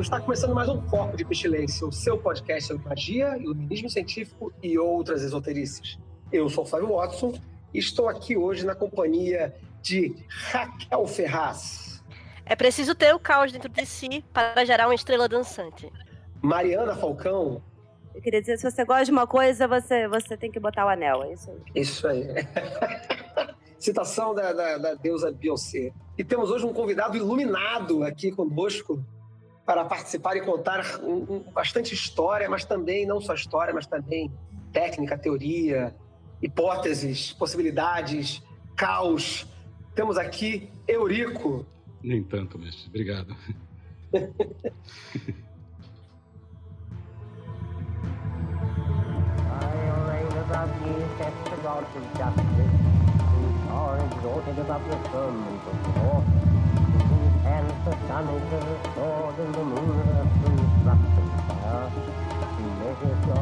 Está começando mais um Foco de Pestilência, o seu podcast sobre magia, iluminismo científico e outras esoterices. Eu sou o Flávio Watson e estou aqui hoje na companhia de Raquel Ferraz, É preciso ter o caos dentro de si para gerar uma estrela dançante. Mariana Falcão, Eu queria dizer, se você gosta de uma coisa, você, você tem que botar o anel. É isso aí. isso aí. Citação da, da, da deusa Beyoncé. E temos hoje um convidado iluminado aqui conosco para participar e contar um- um- bastante história, mas também, não só história, mas também técnica, teoria, hipóteses, possibilidades, caos. Temos aqui Eurico. Nem tanto, mestre. Obrigado. Set the sun is the sword and the moon. He measures your.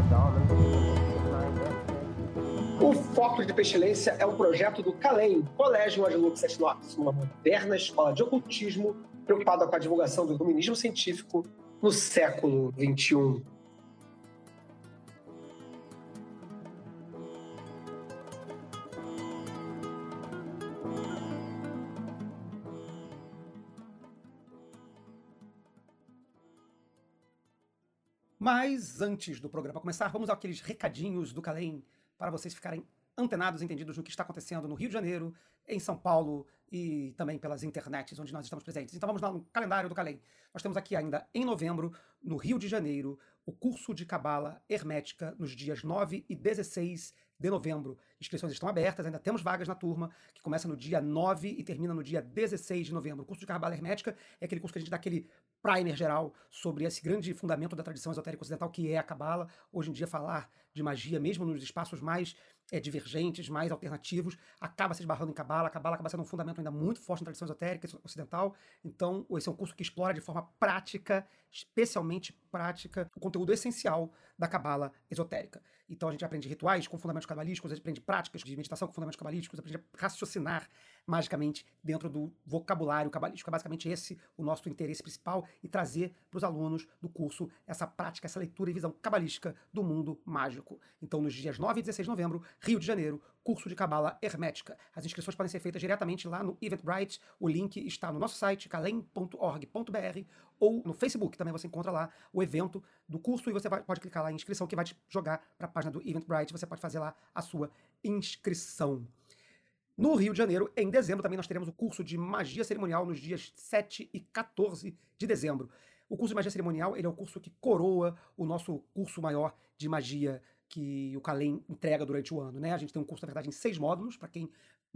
O Foco de Pestilência é um projeto do CALEM, Colégio Adlux et Nox, uma moderna escola de ocultismo preocupada com a divulgação do iluminismo científico no século. XXI. Mas antes do programa começar, vamos àqueles recadinhos do Calem para vocês ficarem antenados, entendidos no que está acontecendo no Rio de Janeiro, em São Paulo e também pelas internets onde nós estamos presentes. Então vamos lá no calendário do Calem. Nós temos aqui ainda em novembro, no Rio de Janeiro, o curso de Cabala Hermética nos dias 9 e 16 de novembro. Inscrições estão abertas, ainda temos vagas na turma, que começa no dia 9 e termina no dia 16 de novembro. O curso de Cabala Hermética é aquele curso que a gente dá aquele primer geral sobre esse grande fundamento da tradição esotérica ocidental que é a Cabala. Hoje em dia, falar de magia, mesmo nos espaços mais eh, divergentes, mais alternativos, acaba se esbarrando em Cabala. A Cabala acaba sendo um fundamento ainda muito forte na tradição esotérica ocidental. Então, esse é um curso que explora de forma prática, especialmente prática, o conteúdo essencial da Cabala esotérica. Então, a gente aprende rituais com fundamentos cabalísticos, a gente aprende práticas de meditação com fundamentos cabalísticos, aprende a raciocinar magicamente dentro do vocabulário cabalístico. É basicamente esse o nosso interesse principal e trazer para os alunos do curso essa prática, essa leitura e visão cabalística do mundo mágico. Então, nos dias 9 e 16 de novembro, Rio de Janeiro, curso de Cabala Hermética. As inscrições podem ser feitas diretamente lá no Eventbrite. O link está no nosso site, calem.org.br, ou no Facebook, também você encontra lá o evento do curso e você pode clicar lá em inscrição que vai te jogar para a página do Eventbrite. Você pode fazer lá a sua inscrição. No Rio de Janeiro, em dezembro, também nós teremos o curso de magia cerimonial nos dias 7 e 14 de dezembro. O curso de magia cerimonial ele é o curso que coroa o nosso curso maior de magia que o Calem entrega durante o ano. Né? A gente tem um curso, na verdade, em seis módulos, para quem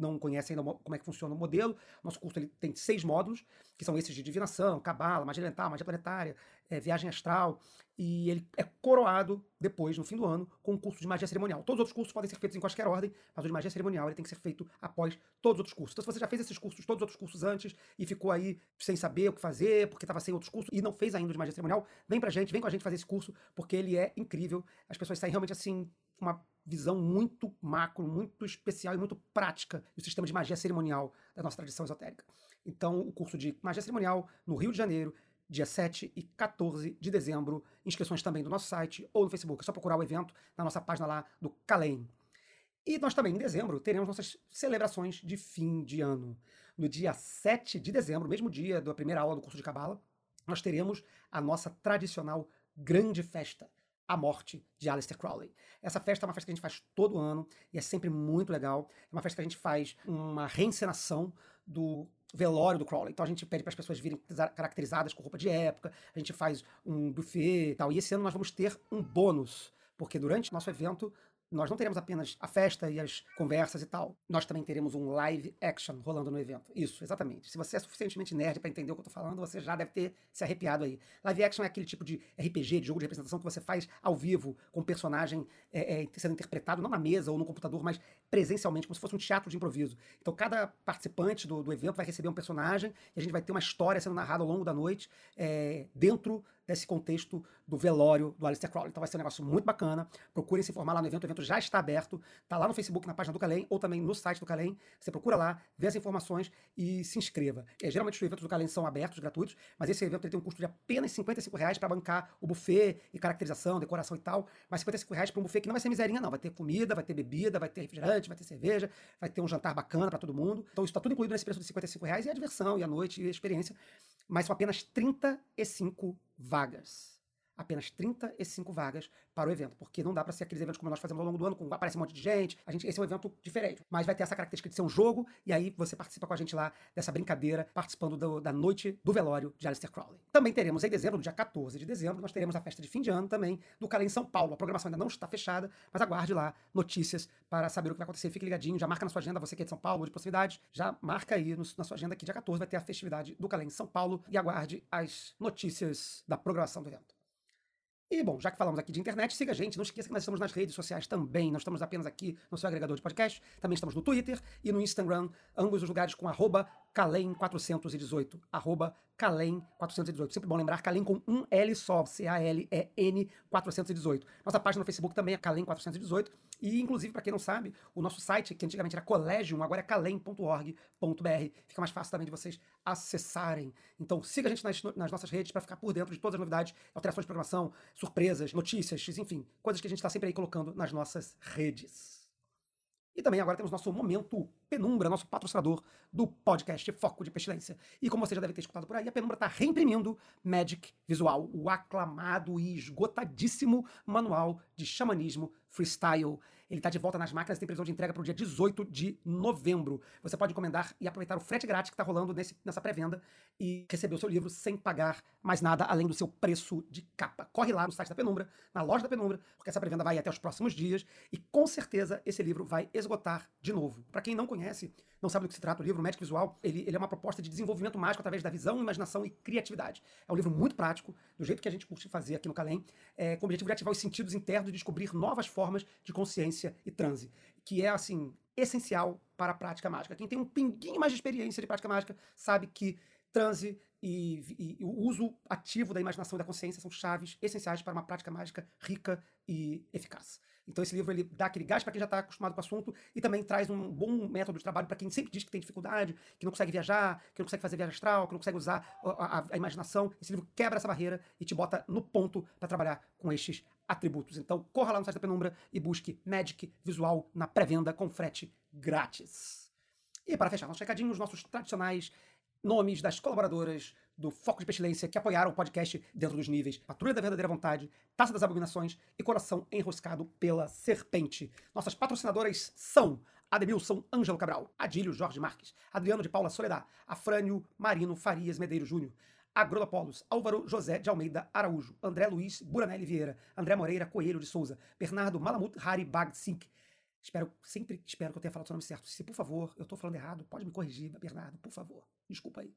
não conhece ainda mo- como é que funciona o modelo. Nosso curso ele tem seis módulos, que são esses de divinação, cabala, magia elemental, magia planetária, eh, viagem astral, e ele é coroado depois, no fim do ano, com um curso de magia cerimonial. Todos os outros cursos podem ser feitos em qualquer ordem, mas o de magia cerimonial ele tem que ser feito após todos os outros cursos. Então, se você já fez esses cursos, todos os outros cursos antes, e ficou aí sem saber o que fazer, porque estava sem outros cursos, e não fez ainda o de magia cerimonial, vem pra gente, vem com a gente fazer esse curso, porque ele é incrível. As pessoas saem realmente assim, uma visão muito macro, muito especial e muito prática do sistema de magia cerimonial da nossa tradição esotérica. Então, o curso de magia cerimonial no Rio de Janeiro, dia 7 e 14 de dezembro. Inscrições também do nosso site ou no Facebook. É só procurar o evento na nossa página lá do Calem. E nós também, em dezembro, teremos nossas celebrações de fim de ano. No dia 7 de dezembro, mesmo dia da primeira aula do curso de Cabala, nós teremos a nossa tradicional grande festa, a morte de Aleister Crowley. Essa festa é uma festa que a gente faz todo ano e é sempre muito legal. É uma festa que a gente faz uma reencenação do velório do Crowley. Então a gente pede para as pessoas virem caracterizadas com roupa de época, a gente faz um buffet e tal. E esse ano nós vamos ter um bônus, porque durante nosso evento nós não teremos apenas a festa e as conversas e tal. Nós também teremos um live action rolando no evento. Isso, exatamente. Se você é suficientemente nerd para entender o que eu tô falando, você já deve ter se arrepiado aí. Live action é aquele tipo de RPG, de jogo de representação que você faz ao vivo, com o personagem é, é, sendo interpretado não na mesa ou no computador, mas presencialmente, como se fosse um teatro de improviso. Então, cada participante do, do evento vai receber um personagem e a gente vai ter uma história sendo narrada ao longo da noite é, dentro desse contexto do velório do Alistair Crowley. Então vai ser um negócio muito bacana. Procurem se informar lá no evento. O evento já está aberto. Tá lá no Facebook, na página do Calem, ou também no site do Calem. Você procura lá, vê as informações e se inscreva. É, geralmente os eventos do Calem são abertos, gratuitos, mas esse evento tem um custo de apenas 55 reais para bancar o buffet e caracterização, decoração e tal. Mas 55 reais para um buffet que não vai ser miserinha, não. Vai ter comida, vai ter bebida, vai ter refrigerante, vai ter cerveja, vai ter um jantar bacana para todo mundo. Então isso está tudo incluído nesse preço de 55 reais e a diversão, e a noite, e a experiência. Mas são apenas 35 vagas apenas 35 vagas para o evento, porque não dá para ser aqueles eventos como nós fazemos ao longo do ano, com aparece um monte de gente. A gente esse é um evento diferente, mas vai ter essa característica de ser um jogo e aí você participa com a gente lá dessa brincadeira, participando do, da noite do velório de Aleister Crowley. Também teremos em dezembro, no dia 14 de dezembro, nós teremos a festa de fim de ano também do Calem São Paulo. A programação ainda não está fechada, mas aguarde lá notícias para saber o que vai acontecer. Fique ligadinho, já marca na sua agenda, você que é de São Paulo, de proximidade, já marca aí no, na sua agenda que dia 14 vai ter a festividade do Calem São Paulo e aguarde as notícias da programação do evento. E, bom, já que falamos aqui de internet, siga a gente. Não esqueça que nós estamos nas redes sociais também. Não estamos apenas aqui no seu agregador de podcast, também estamos no Twitter e no Instagram, ambos os lugares com arroba Calem418. Arroba Calem418. Sempre bom lembrar, Calem com um L só, C-A-L-E-N 418. Nossa página no Facebook também é Calem418. E, inclusive, para quem não sabe, o nosso site, que antigamente era Collegium, agora é calem.org.br. Fica mais fácil também de vocês acessarem. Então, siga a gente nas, nas nossas redes para ficar por dentro de todas as novidades, alterações de programação, surpresas, notícias, enfim, coisas que a gente está sempre aí colocando nas nossas redes. E também agora temos nosso momento Penumbra, nosso patrocinador do podcast Foco de Pestilência. E como você já deve ter escutado por aí, a Penumbra está reimprimindo Magic Visual, o aclamado e esgotadíssimo manual de xamanismo freestyle. Ele está de volta nas máquinas e tem previsão de entrega para o dia 18 de novembro. Você pode encomendar e aproveitar o frete grátis que está rolando nesse, nessa pré-venda e receber o seu livro sem pagar mais nada além do seu preço de capa. Corre lá no site da Penumbra, na loja da Penumbra, porque essa pré-venda vai até os próximos dias e com certeza esse livro vai esgotar de novo. Para quem não conhece, não sabe do que se trata o livro, o Magic Visual, ele, ele é uma proposta de desenvolvimento mágico através da visão, imaginação e criatividade. É um livro muito prático, do jeito que a gente curte fazer aqui no Calem, é, com o objetivo de ativar os sentidos internos e descobrir novas formas de consciência e transe, que é, assim, essencial para a prática mágica. Quem tem um pinguinho mais de experiência de prática mágica sabe que transe e, e, o uso ativo da imaginação e da consciência são chaves essenciais para uma prática mágica rica e eficaz. Então esse livro ele dá aquele gás para quem já está acostumado com o assunto e também traz um bom método de trabalho para quem sempre diz que tem dificuldade, que não consegue viajar, que não consegue fazer viagem astral, que não consegue usar a, a, a imaginação. Esse livro quebra essa barreira e te bota no ponto para trabalhar com estes atributos. Então corra lá no site da Penumbra e busque Magic Visual na pré-venda com frete grátis. E para fechar nossos recadinhos, nossos tradicionais nomes das colaboradoras do Foco de Pestilência que apoiaram o podcast dentro dos níveis Patrulha da Verdadeira Vontade, Taça das Abominações e Coração Enroscado pela Serpente. Nossas patrocinadoras são Ademilson Ângelo Cabral, Adílio Jorge Marques, Adriano de Paula Soledad, Afrânio Marino Farias Medeiros Júnior, Agrolopolos, Álvaro José de Almeida Araújo, André Luiz Buranelli Vieira, André Moreira Coelho de Souza, Bernardo Malamut Hari Bagsink. Espero, sempre espero que eu tenha falado o seu nome certo. Se, por favor, eu estou falando errado, pode me corrigir, Bernardo, por favor. Desculpa aí.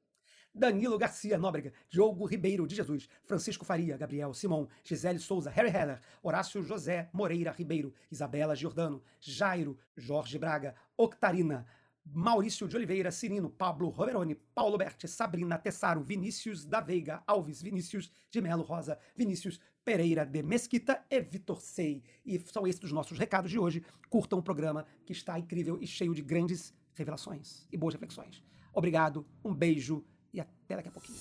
Danilo Garcia Nóbrega, Diogo Ribeiro de Jesus, Francisco Faria, Gabriel Simão, Gisele Souza, Harry Heller, Horácio José Moreira Ribeiro, Isabela Giordano, Jairo, Jorge Braga, Octarina, Maurício de Oliveira, Cirino, Pablo Roberoni, Paulo Berti, Sabrina Tessaro, Vinícius da Veiga, Alves, Vinícius de Melo Rosa, Vinícius Pereira de Mesquita e Vitor Sei. E são esses os nossos recados de hoje. Curtam o programa que está incrível e cheio de grandes revelações e boas reflexões. Obrigado, um beijo e até daqui a pouquinho.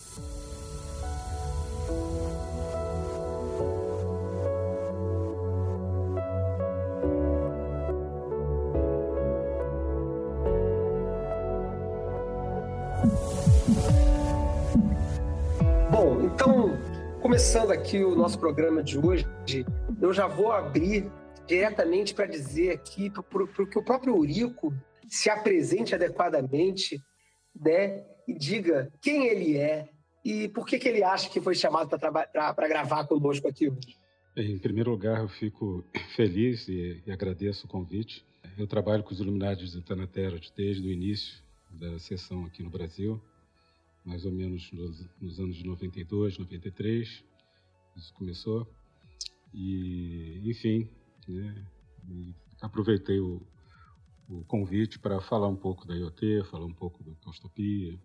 Bom, então, começando aqui o nosso programa de hoje, eu já vou abrir diretamente para dizer aqui, para que o próprio Eurico se apresente adequadamente, né? E diga quem ele é e por que, que ele acha que foi chamado para gravar conosco aqui hoje. Em primeiro lugar, eu fico feliz e, e agradeço o convite. Eu trabalho com os Iluminados de Tanaterot desde o início da sessão aqui no Brasil, mais ou menos nos, nos anos de 92, 93, isso começou. E, enfim, né, aproveitei o, o convite para falar um pouco da IoT, falar um pouco da Caustopia.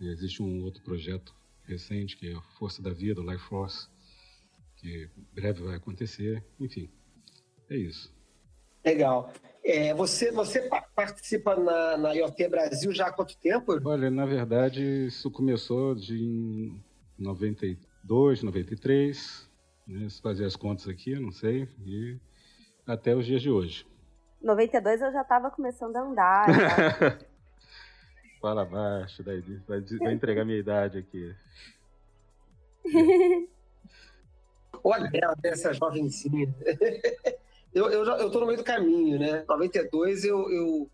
Existe um outro projeto recente que é a Força da Vida, o Life Force, que breve vai acontecer. Enfim, é isso. Legal. É, você, você participa na, na IoT Brasil já há quanto tempo? Olha, na verdade, isso começou de 92, 93. Né? Se fazer as contas aqui, eu não sei. E até os dias de hoje. 92 eu já estava começando a andar. Fala baixo, daí vai, vai entregar minha idade aqui. Olha ela, essa jovenzinha. eu, eu, eu tô no meio do caminho, né? 92 eu, eu,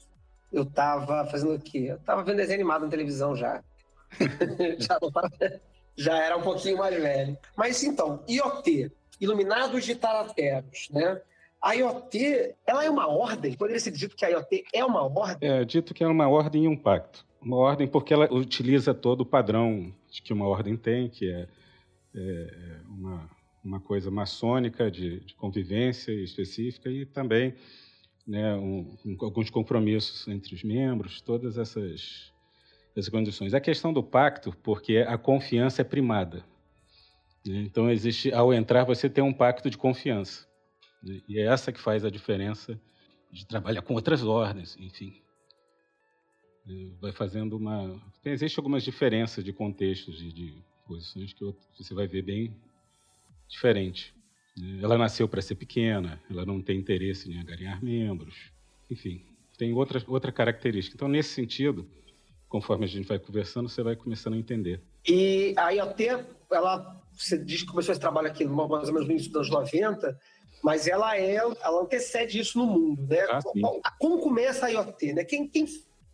eu tava fazendo o quê? Eu tava vendo desenho animado na televisão já. já, já era um pouquinho mais velho. Mas então, IoT, Iluminados de Tarateros, né? A IoT, ela é uma ordem? Poderia ser dito que a IoT é uma ordem? É dito que é uma ordem e um pacto. Uma ordem porque ela utiliza todo o padrão que uma ordem tem, que é, é uma, uma coisa maçônica de, de, convivência específica e também né, um, um, alguns compromissos entre os membros, todas essas, essas condições. A questão do pacto, porque a confiança é primada. Né? Então, existe, ao entrar, você tem um pacto de confiança. Né? E é essa que faz a diferença de trabalhar com outras ordens, enfim. É, vai fazendo uma. Tem, existe algumas diferenças de contextos, de, de posições que você vai ver bem diferente. Ela nasceu para ser pequena, ela não tem interesse em ganhar membros, enfim, tem outra, outra característica. Então, nesse sentido, conforme a gente vai conversando, você vai começando a entender. E a IoT, ela, você diz que começou esse trabalho aqui mais ou menos no início dos anos 90, mas ela é, ela antecede isso no mundo, né? Ah, Como começa a IoT, né? Quem, quem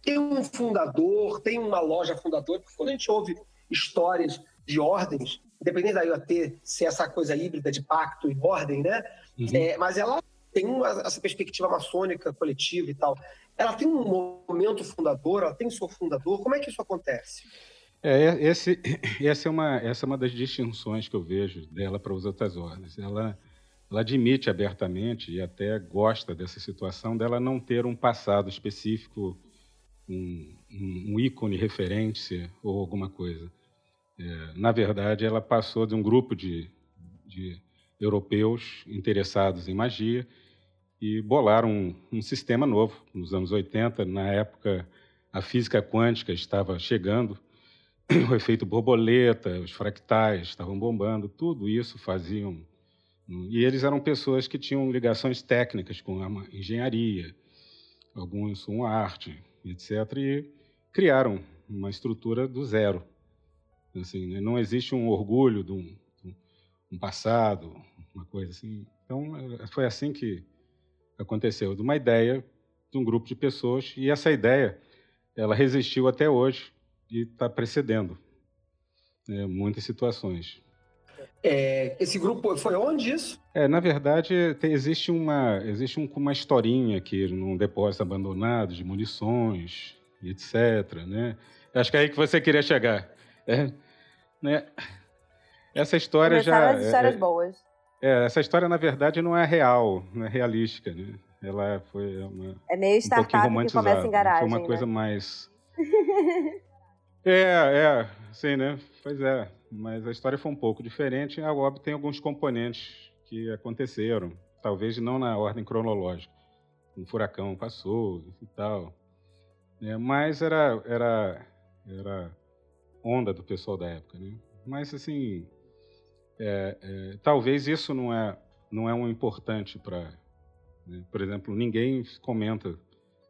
tem um fundador, tem uma loja fundadora, porque quando a gente ouve histórias de ordens, independente da IoT ser essa coisa híbrida de pacto e ordem, né? Uhum. É, mas ela tem uma, essa perspectiva maçônica coletiva e tal. Ela tem um momento fundador, ela tem seu fundador. Como é que isso acontece? É, esse, essa, é uma, essa é uma das distinções que eu vejo dela para as outras ordens. Ela ela admite abertamente e até gosta dessa situação dela não ter um passado específico, um, um, um ícone referência ou alguma coisa. É, na verdade, ela passou de um grupo de, de europeus interessados em magia e bolaram um, um, sistema novo nos anos 80. Na época, a física quântica estava chegando, o efeito borboleta, os fractais estavam bombando, tudo isso faziam e eles eram pessoas que tinham ligações técnicas com a engenharia, alguns com arte, etc. E criaram uma estrutura do zero. Assim, né? Não existe um orgulho de um, de um, passado, uma coisa assim. Então, é, foi assim que aconteceu, de uma ideia de um grupo de pessoas, e essa ideia ela resistiu até hoje e está precedendo né, muitas situações. É, esse grupo foi onde isso? É, na verdade, tem, existe, uma, existe um, uma historinha aqui num depósito abandonado de munições, etc. Né? Acho que é aí que você queria chegar. É, né? Essa história Começaram já. as histórias é, boas. É, essa história, na verdade, não é real, não é realística. Né? Ela foi uma. É meio startup um que começa em garagem. Foi uma né? coisa mais. é, é, sim, né? Pois é mas a história foi um pouco diferente. A OB tem alguns componentes que aconteceram, talvez não na ordem cronológica. Um furacão passou e tal. É, mas era, era, era onda do pessoal da época. Né? Mas, assim, é, é, talvez isso não é, não é um importante para. Né? Por exemplo, ninguém comenta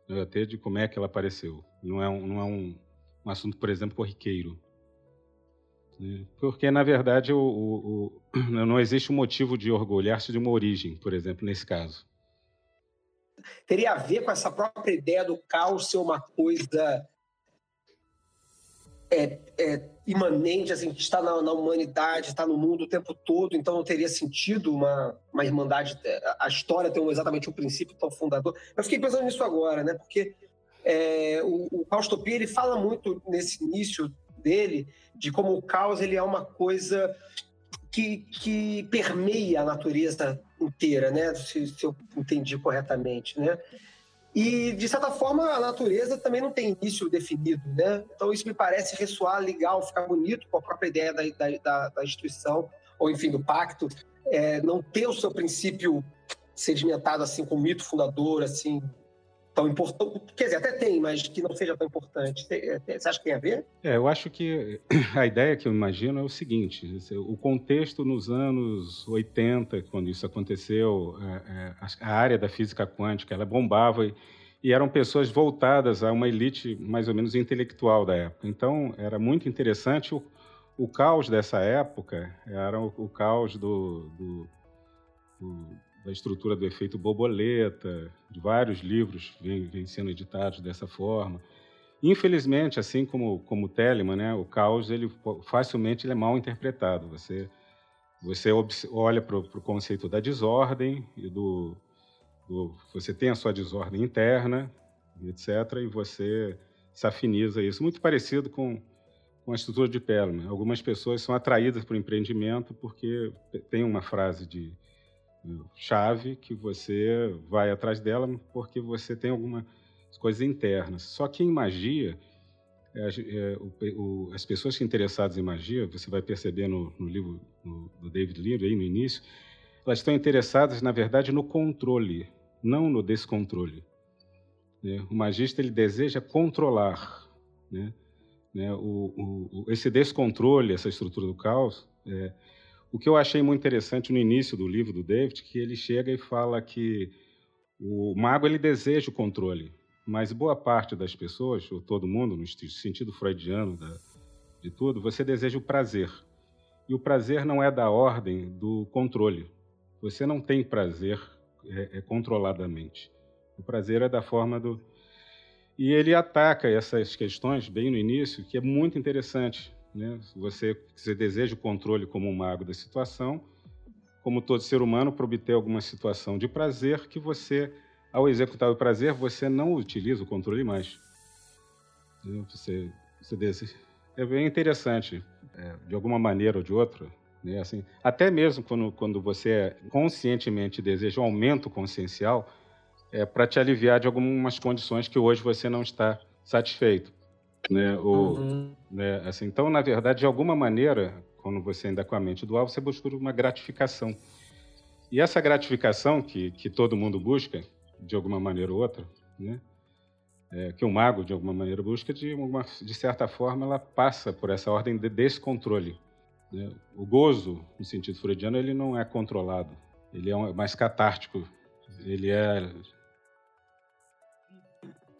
né, até de como é que ela apareceu. Não é um, não é um, um assunto, por exemplo, corriqueiro. Né? Porque, na verdade, o, o, o, não existe um motivo de orgulhar-se de uma origem, por exemplo, nesse caso. Teria a ver com essa própria ideia do caos ser uma coisa é, é imanente, assim, está na, na, humanidade, está no mundo o tempo todo, então não teria sentido uma, uma irmandade, é, a história ter um, exatamente um princípio tão fundador. Eu fiquei pensando nisso agora, né? Porque é, o, o Caustopia, ele fala muito nesse início dele de como o caos ele é uma coisa que, que permeia a natureza inteira, né? Se, se eu entendi corretamente, né? E, de certa forma, a natureza também não tem início definido, né? Então, isso me parece ressoar legal, ficar bonito com a própria ideia da, da, da instituição, ou enfim, do pacto, é, não ter o seu princípio sedimentado assim, com o mito fundador, assim, tão importante. Quer dizer, até tem, mas que não seja tão importante. Você acha que tem a ver? É, eu acho que a ideia que eu imagino é o seguinte: o contexto nos anos 80, quando isso aconteceu, é, é, a área da física quântica ela bombava e, e eram pessoas voltadas a uma elite mais ou menos intelectual da época. Então, era muito interessante o, o caos dessa época, era o, o caos do, do, do da estrutura do efeito borboleta, vários livros vêm, sendo editados dessa forma. Infelizmente, assim como como Telemann, né, o caos ele facilmente ele é mal interpretado. Você você olha para o conceito da desordem e do, do, você tem a sua desordem interna, etc. E você se afiniza isso. Muito parecido com com a estrutura de Perlman. Algumas pessoas são atraídas para o empreendimento porque tem uma frase de chave que você vai atrás dela porque você tem algumas coisas internas. Só que em magia, é, é, o, o, as pessoas interessadas em magia, você vai perceber no, no livro no, do David Leary, aí no início, elas estão interessadas, na verdade, no controle, não no descontrole. Né? O magista ele deseja controlar. Né? Né? O, esse descontrole, essa estrutura do caos, é, o que eu achei muito interessante no início do livro do David, que ele chega e fala que o mago ele deseja o controle, mas boa parte das pessoas, ou todo mundo, no sentido freudiano da, de tudo, você deseja o prazer. E o prazer não é da ordem do controle. Você não tem prazer é, é controladamente. O prazer é da forma do. E ele ataca essas questões bem no início, que é muito interessante. Né? Você, você deseja o controle como um mago da situação, como todo ser humano, para obter alguma situação de prazer que você, ao executar o prazer, você não utiliza o controle mais. Você, você deseja... É bem interessante, é, de alguma maneira ou de outra. Né? Assim, até mesmo quando, quando você conscientemente deseja um aumento consciencial, é para te aliviar de algumas condições que hoje você não está satisfeito né? Ou, uhum. né? Assim, então, na verdade, de alguma maneira, quando você ainda com a mente dual, você busca uma gratificação. E essa gratificação que, que todo mundo busca, de alguma maneira ou outra, né? É, que o mago, de alguma maneira, busca, de, uma, de certa forma, ela passa por essa ordem de descontrole. Né? O gozo, no sentido freudiano, ele não é controlado, ele é mais catártico, ele é...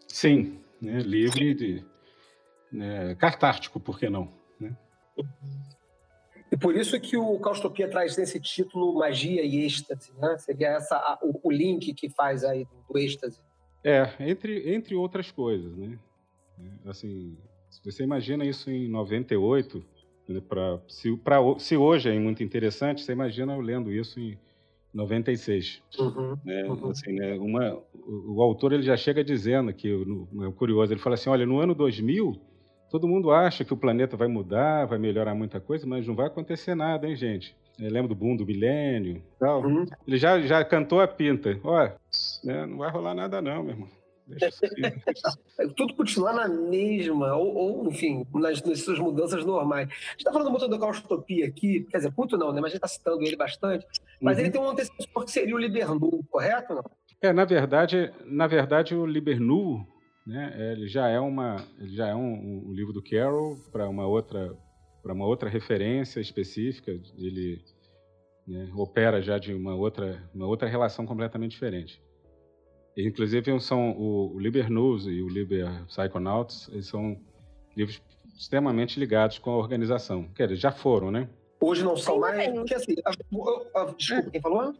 Sim, né? livre de né, catártico, por que não? Né? E por isso que o Caustopia traz nesse título magia e êxtase, né? Seria essa, a, o, o, link que faz aí do, do êxtase. É, entre, entre outras coisas, né? Assim, se você imagina isso em 98, né, pra, se, pra, se hoje é muito interessante, você imagina eu lendo isso em 96. Uhum, né? Uhum. Assim, né? Uma, o, o, autor ele já chega dizendo que, no, é curioso, ele fala assim, olha, no ano 2000 Todo mundo acha que o planeta vai mudar, vai melhorar muita coisa, mas não vai acontecer nada, hein, gente? Eu lembro do boom do milênio tal. Uhum. Ele já, já cantou a pinta. Ó, né, não vai rolar nada não, meu irmão. Deixa isso Tudo continuar na mesma, ou, ou enfim, nas, nas, suas mudanças normais. A gente está falando muito do Caustopia aqui, quer dizer, muito não, né? Mas a gente está citando ele bastante. Mas uhum. ele tem um antecessor que seria o Libernu, correto não? É, na verdade, na verdade o Libernu né? Ele já é uma, ele já é um, um livro do Carroll para uma outra, para uma outra referência específica. Ele né, opera já de uma outra, uma outra relação completamente diferente. E, inclusive são o, o Liber News e o Liber Psychonauts, eles são livros extremamente ligados com a organização. Quer dizer, já foram, né? Hoje não são mais. Porque, assim, a, a, a, desculpa, quem falou?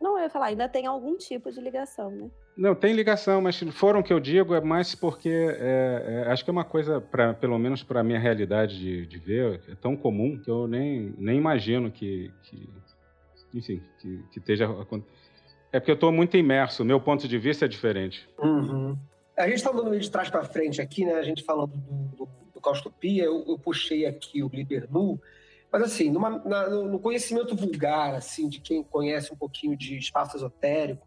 Não, eu ia falar, ainda tem algum tipo de ligação, né? Não, tem ligação, mas foram que eu digo é mais porque é, é, acho que é uma coisa, pra, pelo menos para a minha realidade de, de, ver, é tão comum que eu nem, nem imagino que, que enfim, que, que esteja é porque eu estou muito imerso, meu ponto de vista é diferente. Uhum. A gente está andando de trás para frente aqui, né? A gente falando do, do, do Caustopia, eu, eu, puxei aqui o Libernu, mas assim, numa, na, no conhecimento vulgar, assim, de quem conhece um pouquinho de espaço esotérico,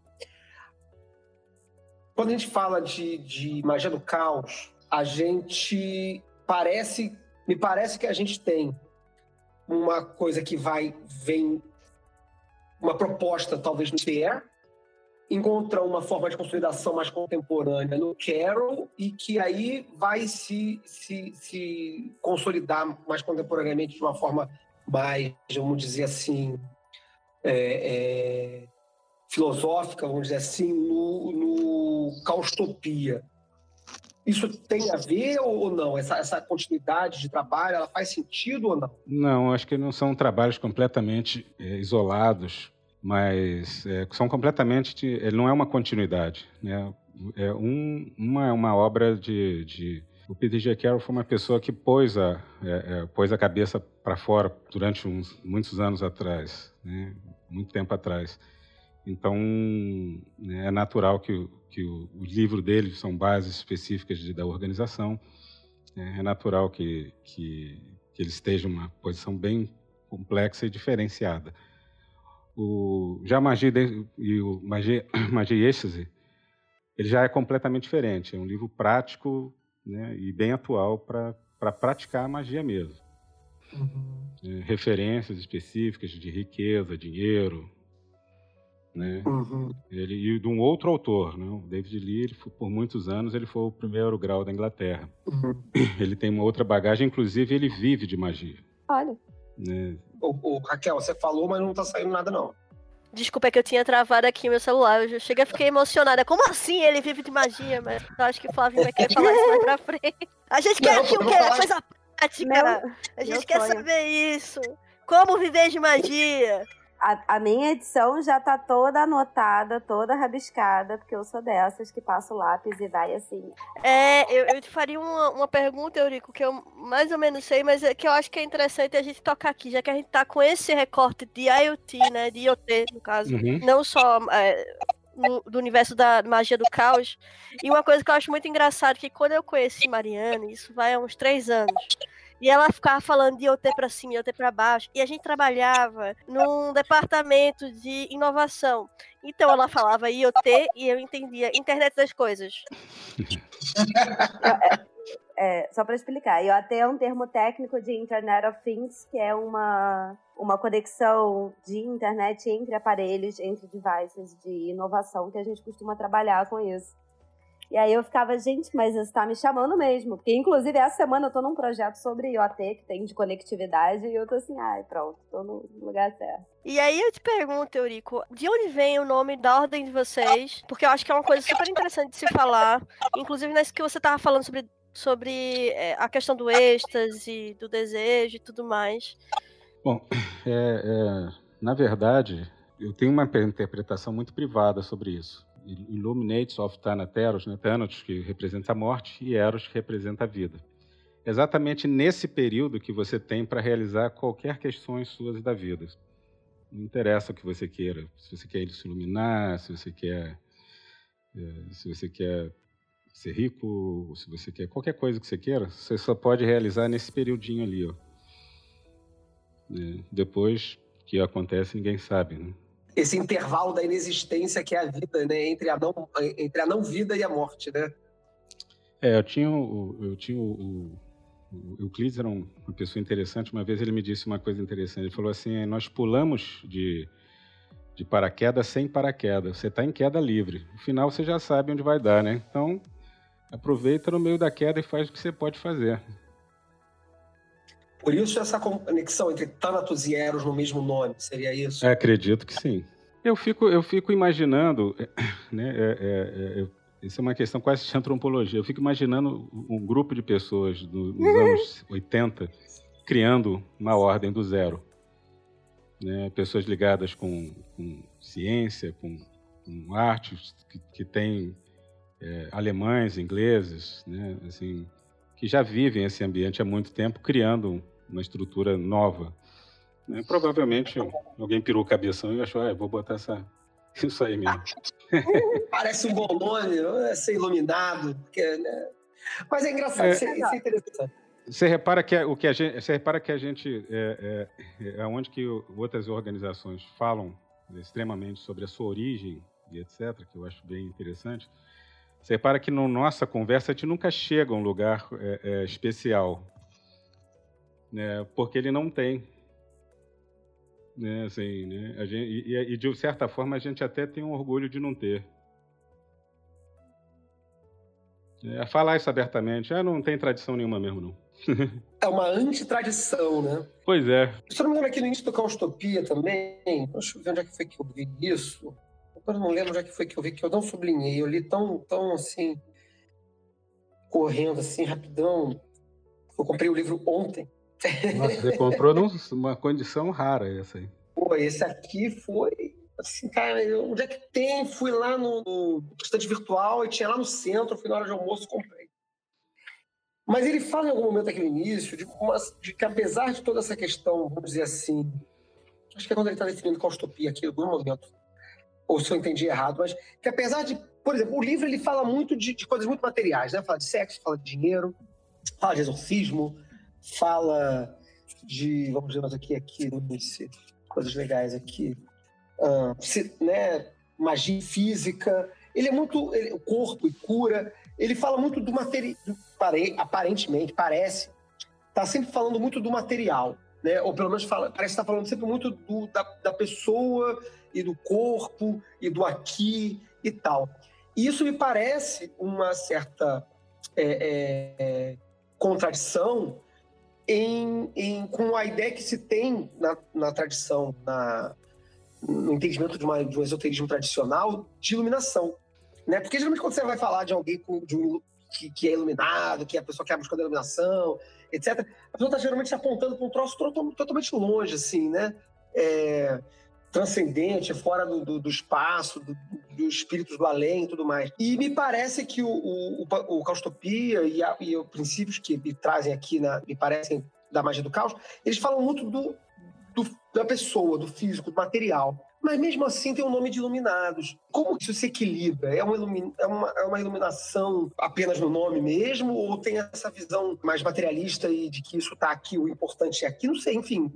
quando a gente fala de, de magia do caos, a gente parece, me parece que a gente tem uma coisa que vai, vem, uma proposta talvez no TR, encontra uma forma de consolidação mais contemporânea no Carol e que aí vai se, se, se consolidar mais contemporaneamente de uma forma mais, vamos dizer assim, é, é, filosófica, vamos dizer assim, no, no Caustopia. Isso tem a ver ou não? Essa, essa continuidade de trabalho, ela faz sentido ou não? Não, acho que não são trabalhos completamente é, isolados mas é, são completamente. Ele não é uma continuidade. Né? É um, uma, uma obra de, de. O Peter G. Carroll foi uma pessoa que pôs a, é, é, pôs a cabeça para fora durante uns, muitos anos atrás, né? muito tempo atrás. Então, né, é natural que, que o, o, livro dele são bases específicas de, da organização. É, é natural que, que, que ele esteja uma posição bem complexa e diferenciada. O, já a magia de, e o magia, magia e êxtase, ele já é completamente diferente. É um livro prático né, e bem atual para pra praticar a magia mesmo. Uhum. É, referências específicas de riqueza, dinheiro, né? Uhum. Ele e de um outro autor, né? O David Lee, ele foi, por muitos anos ele foi o primeiro grau da Inglaterra. Uhum. Ele tem uma outra bagagem, inclusive ele vive de magia. Olha. Né? Ô, ô, Raquel, você falou, mas não tá saindo nada, não. Desculpa, é que eu tinha travado aqui meu celular. Eu cheguei a ficar emocionada. Como assim ele vive de magia? Mas eu acho que o Flávio vai querer falar isso mais pra frente. A gente quer aqui o quê? Falar... Coisa prática. Meu, a gente quer sonho. saber isso. Como viver de magia? A, a, minha edição já tá toda anotada, toda rabiscada, porque eu sou dessas que passo lápis e vai assim. É, eu, eu te faria uma, uma pergunta, Eurico, que eu mais ou menos sei, mas é que eu acho que é interessante a gente tocar aqui, já que a gente tá com esse recorte de IoT, né, de IoT, no caso, uhum. não só é, no, do universo da magia do caos. E uma coisa que eu acho muito engraçado, que quando eu conheci Mariana, isso vai há uns três anos, e ela ficava falando de IoT para cima, IoT para baixo. E a gente trabalhava num departamento de inovação. Então ela falava IoT e eu entendia Internet das Coisas. É, só para explicar, IoT é um termo técnico de Internet of Things, que é uma, uma conexão de internet entre aparelhos, entre devices de inovação, que a gente costuma trabalhar com isso. E aí eu ficava, gente, mas você tá me chamando mesmo. Porque, inclusive, essa semana eu tô num projeto sobre IoT que tem de conectividade e eu tô assim, ai, pronto, tô no lugar certo. E aí eu te pergunto, Eurico, de onde vem o nome da ordem de vocês? Porque eu acho que é uma coisa super interessante de se falar. Inclusive, nesse que você tava falando sobre, sobre é, a questão do êxtase, do desejo e tudo mais. Bom, é, é, na verdade, eu tenho uma interpretação muito privada sobre isso. Illuminates of Thanateros, né? Thanatos, que representa a morte, e Eros, que representa a vida. Exatamente nesse período que você tem para realizar qualquer questões suas da vida. Não interessa o que você queira, se você quer se iluminar, se você quer, é, se você quer ser rico, se você quer qualquer coisa que você queira, você só pode realizar nesse periodinho ali, ó. É, depois que acontece, ninguém sabe, né? Esse intervalo da inexistência que é a vida, né? Entre a não, entre a não vida e a morte, né? É, eu tinha o, eu tinha o, o Euclides era uma pessoa interessante. Uma vez ele me disse uma coisa interessante. Ele falou assim: nós pulamos de de paraquedas sem paraquedas. Você está em queda livre. No final você já sabe onde vai dar, né? Então aproveita no meio da queda e faz o que você pode fazer. Por isso essa conexão entre Thanatos e Eros no mesmo nome, seria isso? É, acredito que sim. Eu fico, eu fico imaginando, né, é, é, é, isso é uma questão quase de antropologia, eu fico imaginando um grupo de pessoas nos anos 80 criando uma ordem do zero. né? pessoas ligadas com, com ciência, com, com artes, que, que têm é, alemães, ingleses, né? assim, que já vivem esse ambiente há muito tempo, criando uma estrutura nova. Né? Provavelmente alguém pirou o cabeção e achou, ah, vou botar essa, isso aí mesmo. Parece um nome, é ser iluminado. Porque, né? Mas é engraçado, é, isso, é, isso é interessante. Você repara que o que a gente, você repara que a gente é, é, é onde que outras organizações falam extremamente sobre a sua origem e etc, que eu acho bem interessante. Você repara que na no nossa conversa a gente nunca chega a um lugar é, é, especial, né? Porque ele não tem, né? Assim, né? A gente, e, e de certa forma a gente até tem um orgulho de não ter. É, falar isso abertamente, ah, não tem tradição nenhuma mesmo não. é uma antitradição, né? Pois é. Se eu não me engano, aqui no início do Caustopia também, deixa eu ver onde é que foi que eu vi isso. Agora não lembro onde é que foi que eu vi, que eu não sublinhei. Eu li tão, tão assim, correndo assim, rapidão. Eu comprei o livro ontem. Nossa, você comprou numa condição rara essa aí. Pô, esse aqui foi assim, cara, onde é que tem? Fui lá no, estante virtual e tinha lá no centro, fui na hora de almoço comprei. Mas ele fala em algum momento aqui no início de, uma, de que apesar de toda essa questão, vamos dizer assim, acho que é quando ele está definindo caustopia aqui, em algum momento, ou se eu entendi errado, mas que apesar de, por exemplo, o livro ele fala muito de, de coisas muito materiais, né? Fala de sexo, fala de dinheiro, fala de exorcismo, fala de, vamos ver mais aqui, aqui, coisas legais aqui, uh, né? magia física, ele é muito, ele, corpo e cura, ele fala muito do material, aparentemente, parece, está sempre falando muito do material, né? Ou pelo menos fala, parece estar tá falando sempre muito do, da, da pessoa e do corpo e do aqui e tal. E isso me parece uma certa é, é, contradição em, em, com a ideia que se tem na, na tradição, na, no entendimento de, uma, de, um esoterismo tradicional de iluminação. Né? Porque geralmente quando você vai falar de alguém com, de um, que, que, é iluminado, que é a pessoa que é buscando a iluminação, etc., a pessoa está geralmente apontando para um troço totalmente longe, assim, né? É, transcendente, fora do, do, do espaço, dos do espíritos do além e tudo mais. E me parece que o, o, o Caustopia e, a, e os princípios que me trazem aqui, na, me parecem da magia do caos, eles falam muito do, do, da pessoa, do físico, do material. Mas mesmo assim tem o um nome de iluminados. Como isso se equilibra? É uma, é, uma, é uma iluminação apenas no nome mesmo? Ou tem essa visão mais materialista e de que isso está aqui, o importante é aqui? Não sei, enfim.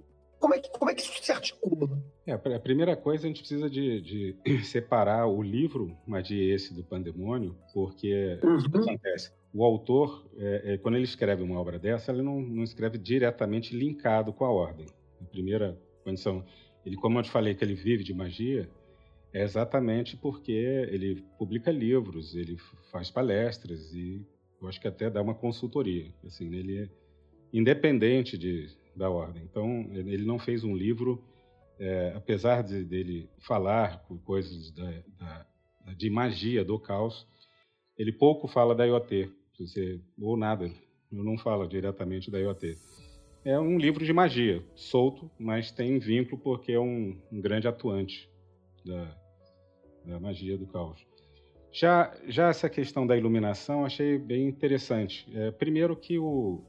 Como é que, como é que isso se articula? É, a primeira coisa, a gente precisa de, de separar o livro Magia Esse do Pandemônio, porque uhum. o que acontece? O autor, é, é, quando ele escreve uma obra dessa, ele não, não escreve diretamente linkado com a ordem. A primeira condição. Ele, como eu te falei que ele vive de magia, é exatamente porque ele publica livros, ele faz palestras e eu acho que até dá uma consultoria. Assim, ele é independente de, da ordem. Então, ele não fez um livro, é, apesar de, dele falar coisas da, da, de magia do caos, ele pouco fala da IoT, você, ou nada, não fala diretamente da IoT. É um livro de magia, solto, mas tem vínculo porque é um, um grande atuante da, da magia do caos. Já, já essa questão da iluminação achei bem interessante. É, primeiro que o,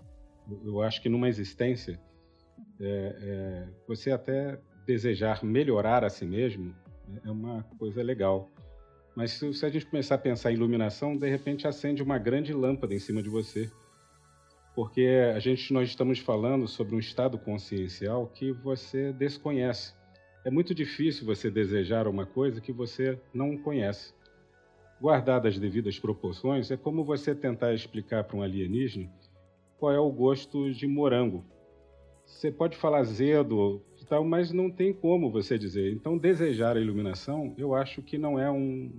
eu acho que numa existência é, é, você até desejar melhorar a si mesmo né, é uma coisa legal. Mas se, se, a gente começar a pensar em iluminação, de repente acende uma grande lâmpada em cima de você. Porque a gente, nós estamos falando sobre um estado consciencial que você desconhece. É muito difícil você desejar uma coisa que você não conhece. Guardadas as devidas proporções, é como você tentar explicar para um alienígena qual é o gosto de morango você pode falar azedo, tal, mas não tem como você dizer. Então, desejar a iluminação, eu acho que não é um,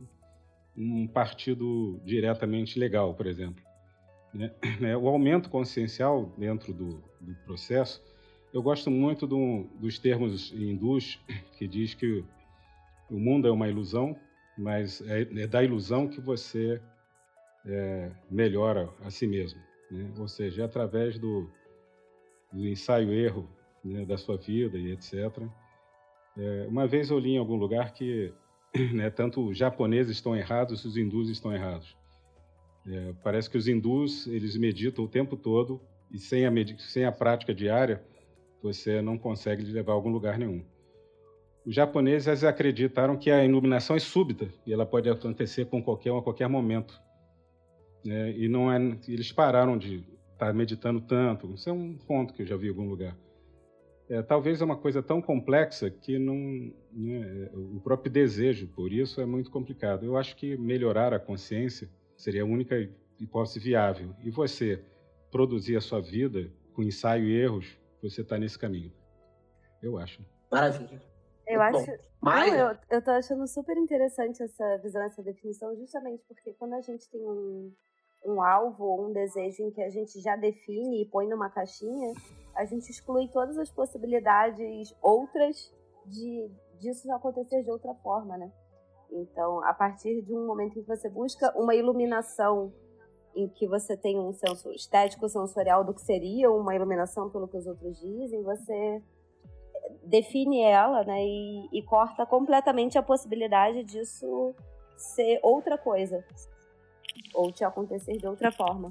um partido diretamente legal, por exemplo. Né? É, o aumento consciencial dentro do, do processo, eu gosto muito do, dos termos hindus que diz que o mundo é uma ilusão, mas é, é da ilusão que você é, melhora a si mesmo. Né? Ou seja, é através do ensaio-erro né, da sua vida e etc., É, uma vez eu li em algum lugar que né, tanto os japoneses estão errados, os hindus estão errados. É, parece que os hindus eles meditam o tempo todo e sem a, sem a prática diária você não consegue levar a algum lugar nenhum. Os japoneses acreditaram que a iluminação é súbita e ela pode acontecer com qualquer a qualquer momento. É, e não é, eles pararam de estar meditando tanto. Isso é um ponto que eu já vi em algum lugar. É, talvez é uma coisa tão complexa que não né, o próprio desejo por isso é muito complicado. Eu acho que melhorar a consciência seria a única hipótese viável. E você produzir a sua vida com ensaio e erros, você está nesse caminho. Eu acho. Maravilha. Eu acho. Não, eu, eu tô achando super interessante essa visão, essa definição, justamente porque quando a gente tem um, um alvo ou um desejo em que a gente já define e põe numa caixinha, a gente exclui todas as possibilidades outras de disso acontecer de outra forma, né? Então, a partir de um momento em que você busca uma iluminação em que você tem um senso estético sensorial do que seria uma iluminação pelo que os outros dizem, você define ela, né, e, e corta completamente a possibilidade disso ser outra coisa ou te acontecer de outra forma.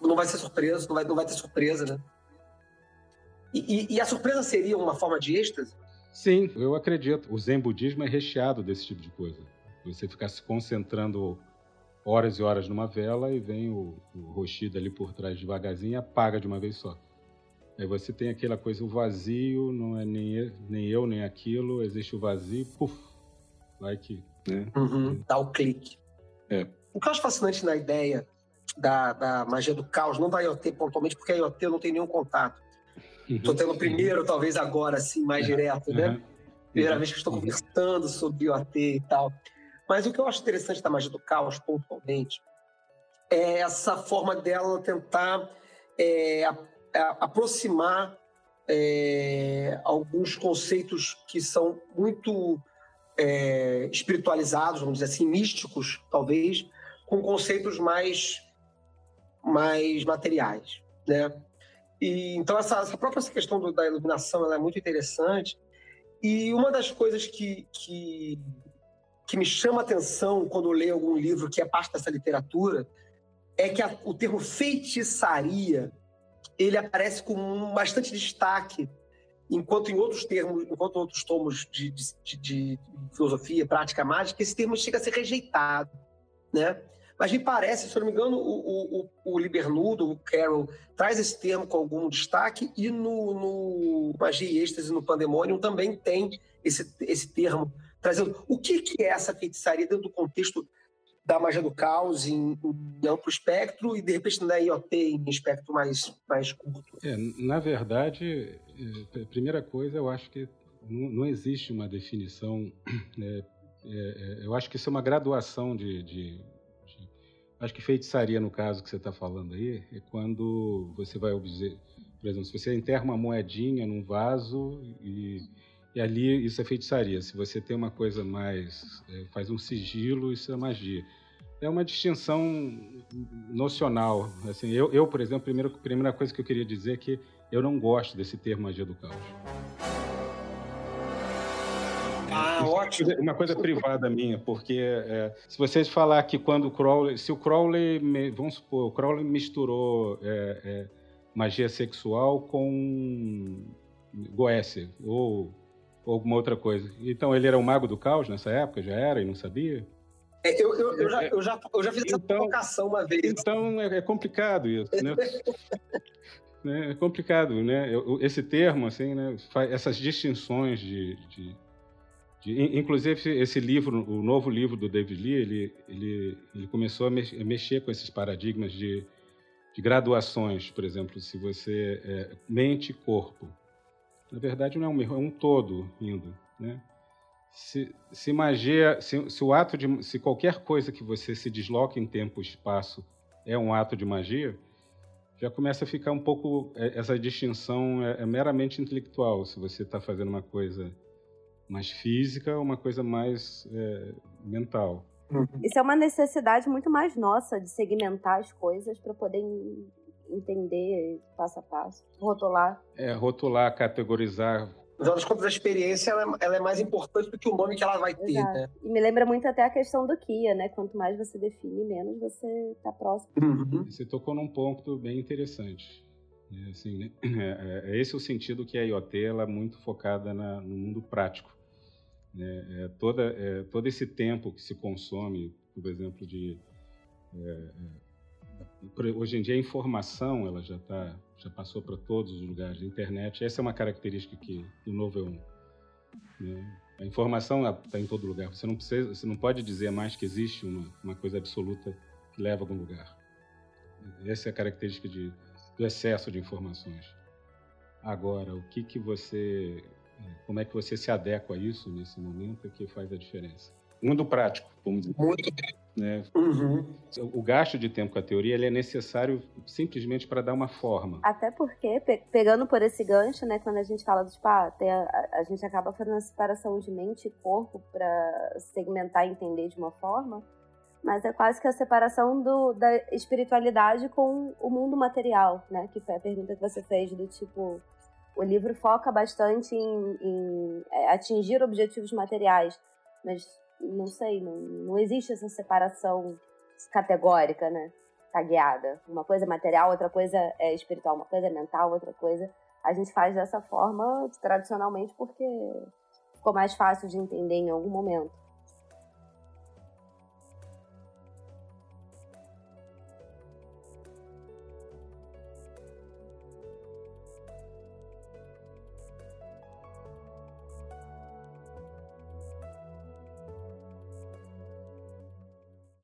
Não vai ser surpresa, não vai, não vai ter surpresa, né? E, e, e, a surpresa seria uma forma de êxtase? Sim, eu acredito. O Zen budismo é recheado desse tipo de coisa. Você ficar se concentrando horas e horas numa vela e vem o, o roxido ali por trás devagarzinho e apaga de uma vez só. Aí você tem aquela coisa, o vazio, não é nem eu, nem, eu, nem aquilo, existe o vazio, puf, vai que. Né? Uhum, dá o clique. É. O que eu acho fascinante na ideia da, da magia do caos, não da IoT pontualmente, porque a IoT eu não tenho nenhum contato. Estou tendo primeiro, talvez agora, assim, mais direto, né? Uhum. Primeira uhum. vez que estou conversando sobre IoT e tal. Mas o que eu acho interessante da magia do caos, pontualmente, é essa forma dela tentar é, a, a, aproximar é, alguns conceitos que são muito é, espiritualizados, vamos dizer assim, místicos, talvez, com conceitos mais, mais materiais, né? E, então, essa, essa própria essa questão do, da iluminação é muito interessante. E uma das coisas que, que, que me chama a atenção quando eu leio algum livro que é parte dessa literatura é que a, o termo feitiçaria ele aparece com bastante destaque, enquanto em outros termos, enquanto outros tomos de, de, de, filosofia, prática mágica, esse termo chega a ser rejeitado, né? Mas me parece, se eu não me engano, o, o, o Libernudo, o Carroll, traz esse termo com algum destaque, e no, no Magia e Êxtase, no Pandemônio, também tem esse, esse termo, trazendo o que, que é essa feitiçaria dentro do contexto da magia do caos em, em, amplo espectro e de repente na IoT em espectro mais, mais curto? É, na verdade, é, primeira coisa, eu acho que não, não existe uma definição. Né, é, é, eu acho que isso é uma graduação de, de Acho que feitiçaria, no caso que você está falando aí, é quando você vai observar, por exemplo, se você enterra uma moedinha num vaso e, e ali isso é feitiçaria. Se você tem uma coisa mais, é, faz um sigilo, isso é magia. É uma distinção nocional. Assim, eu, eu por exemplo, a primeira, primeira coisa que eu queria dizer é que eu não gosto desse termo magia do caos. Ah, ótimo. Uma coisa privada minha, porque é, se vocês falar que quando o Crowley, se o Crowley, vamos supor, o Crowley misturou é, é, magia sexual com Goécia ou, ou, alguma outra coisa, então ele era um mago do caos nessa época, já era e não sabia? É, eu, eu, eu, já, eu, já, eu já fiz essa então, provocação uma vez. Então é, é complicado isso, né? É complicado, né? Esse termo, assim, né? Essas distinções de, de Inclusive, esse livro, o novo livro do David Lee, ele, ele, ele começou a, mexer com esses paradigmas de, de graduações, por exemplo, se você é mente e corpo. Na verdade, não é um, é um todo indo, né? Se, se magia, se, se, o ato de, se qualquer coisa que você se desloca em tempo e espaço é um ato de magia, já começa a ficar um pouco é, essa distinção é, é meramente intelectual. Se você está fazendo uma coisa mais física, uma coisa mais é, mental. Uhum. Isso é uma necessidade muito mais nossa de segmentar as coisas para poder entender passo a passo, rotular. É, rotular, categorizar no final das contas, a experiência ela, ela, é mais importante do que o nome que ela vai ter. Né? E me lembra muito até a questão do Kia, né? Quanto mais você define, menos você está próximo. Uhum. Você tocou num ponto bem interessante. É, assim, né? é, é, esse é o sentido que a IoT ela é muito focada na, no mundo prático. Né? É, toda, é, todo esse tempo que se consome, por exemplo, de é, hoje em dia a informação ela já está já passou para todos os lugares, a internet. Essa é uma característica que do novo é um. Né? A informação está em todo lugar. Você não precisa, você não pode dizer mais que existe uma, uma coisa absoluta que leva a algum lugar. Essa é a característica de, do excesso de informações. Agora, o que que você, como é que você se adequa a isso nesse momento é que faz a diferença. Mundo prático, vamos dizer. Muito né? Uhum. O gasto de tempo com a teoria ele é necessário simplesmente para dar uma forma. Até porque, pe pegando por esse gancho, né, quando a gente fala do tipo, ah, a, a, gente acaba fazendo a separação de mente e corpo para segmentar e entender de uma forma, mas é quase que a separação do, da espiritualidade com o mundo material, né? Que foi a pergunta que você fez do tipo, o livro foca bastante em, em é, atingir objetivos materiais, mas não sei, não, não existe essa separação categórica, né? Tagueada. Uma coisa é material, outra coisa é espiritual, uma coisa é mental, outra coisa. A gente faz dessa forma tradicionalmente porque ficou mais fácil de entender em algum momento.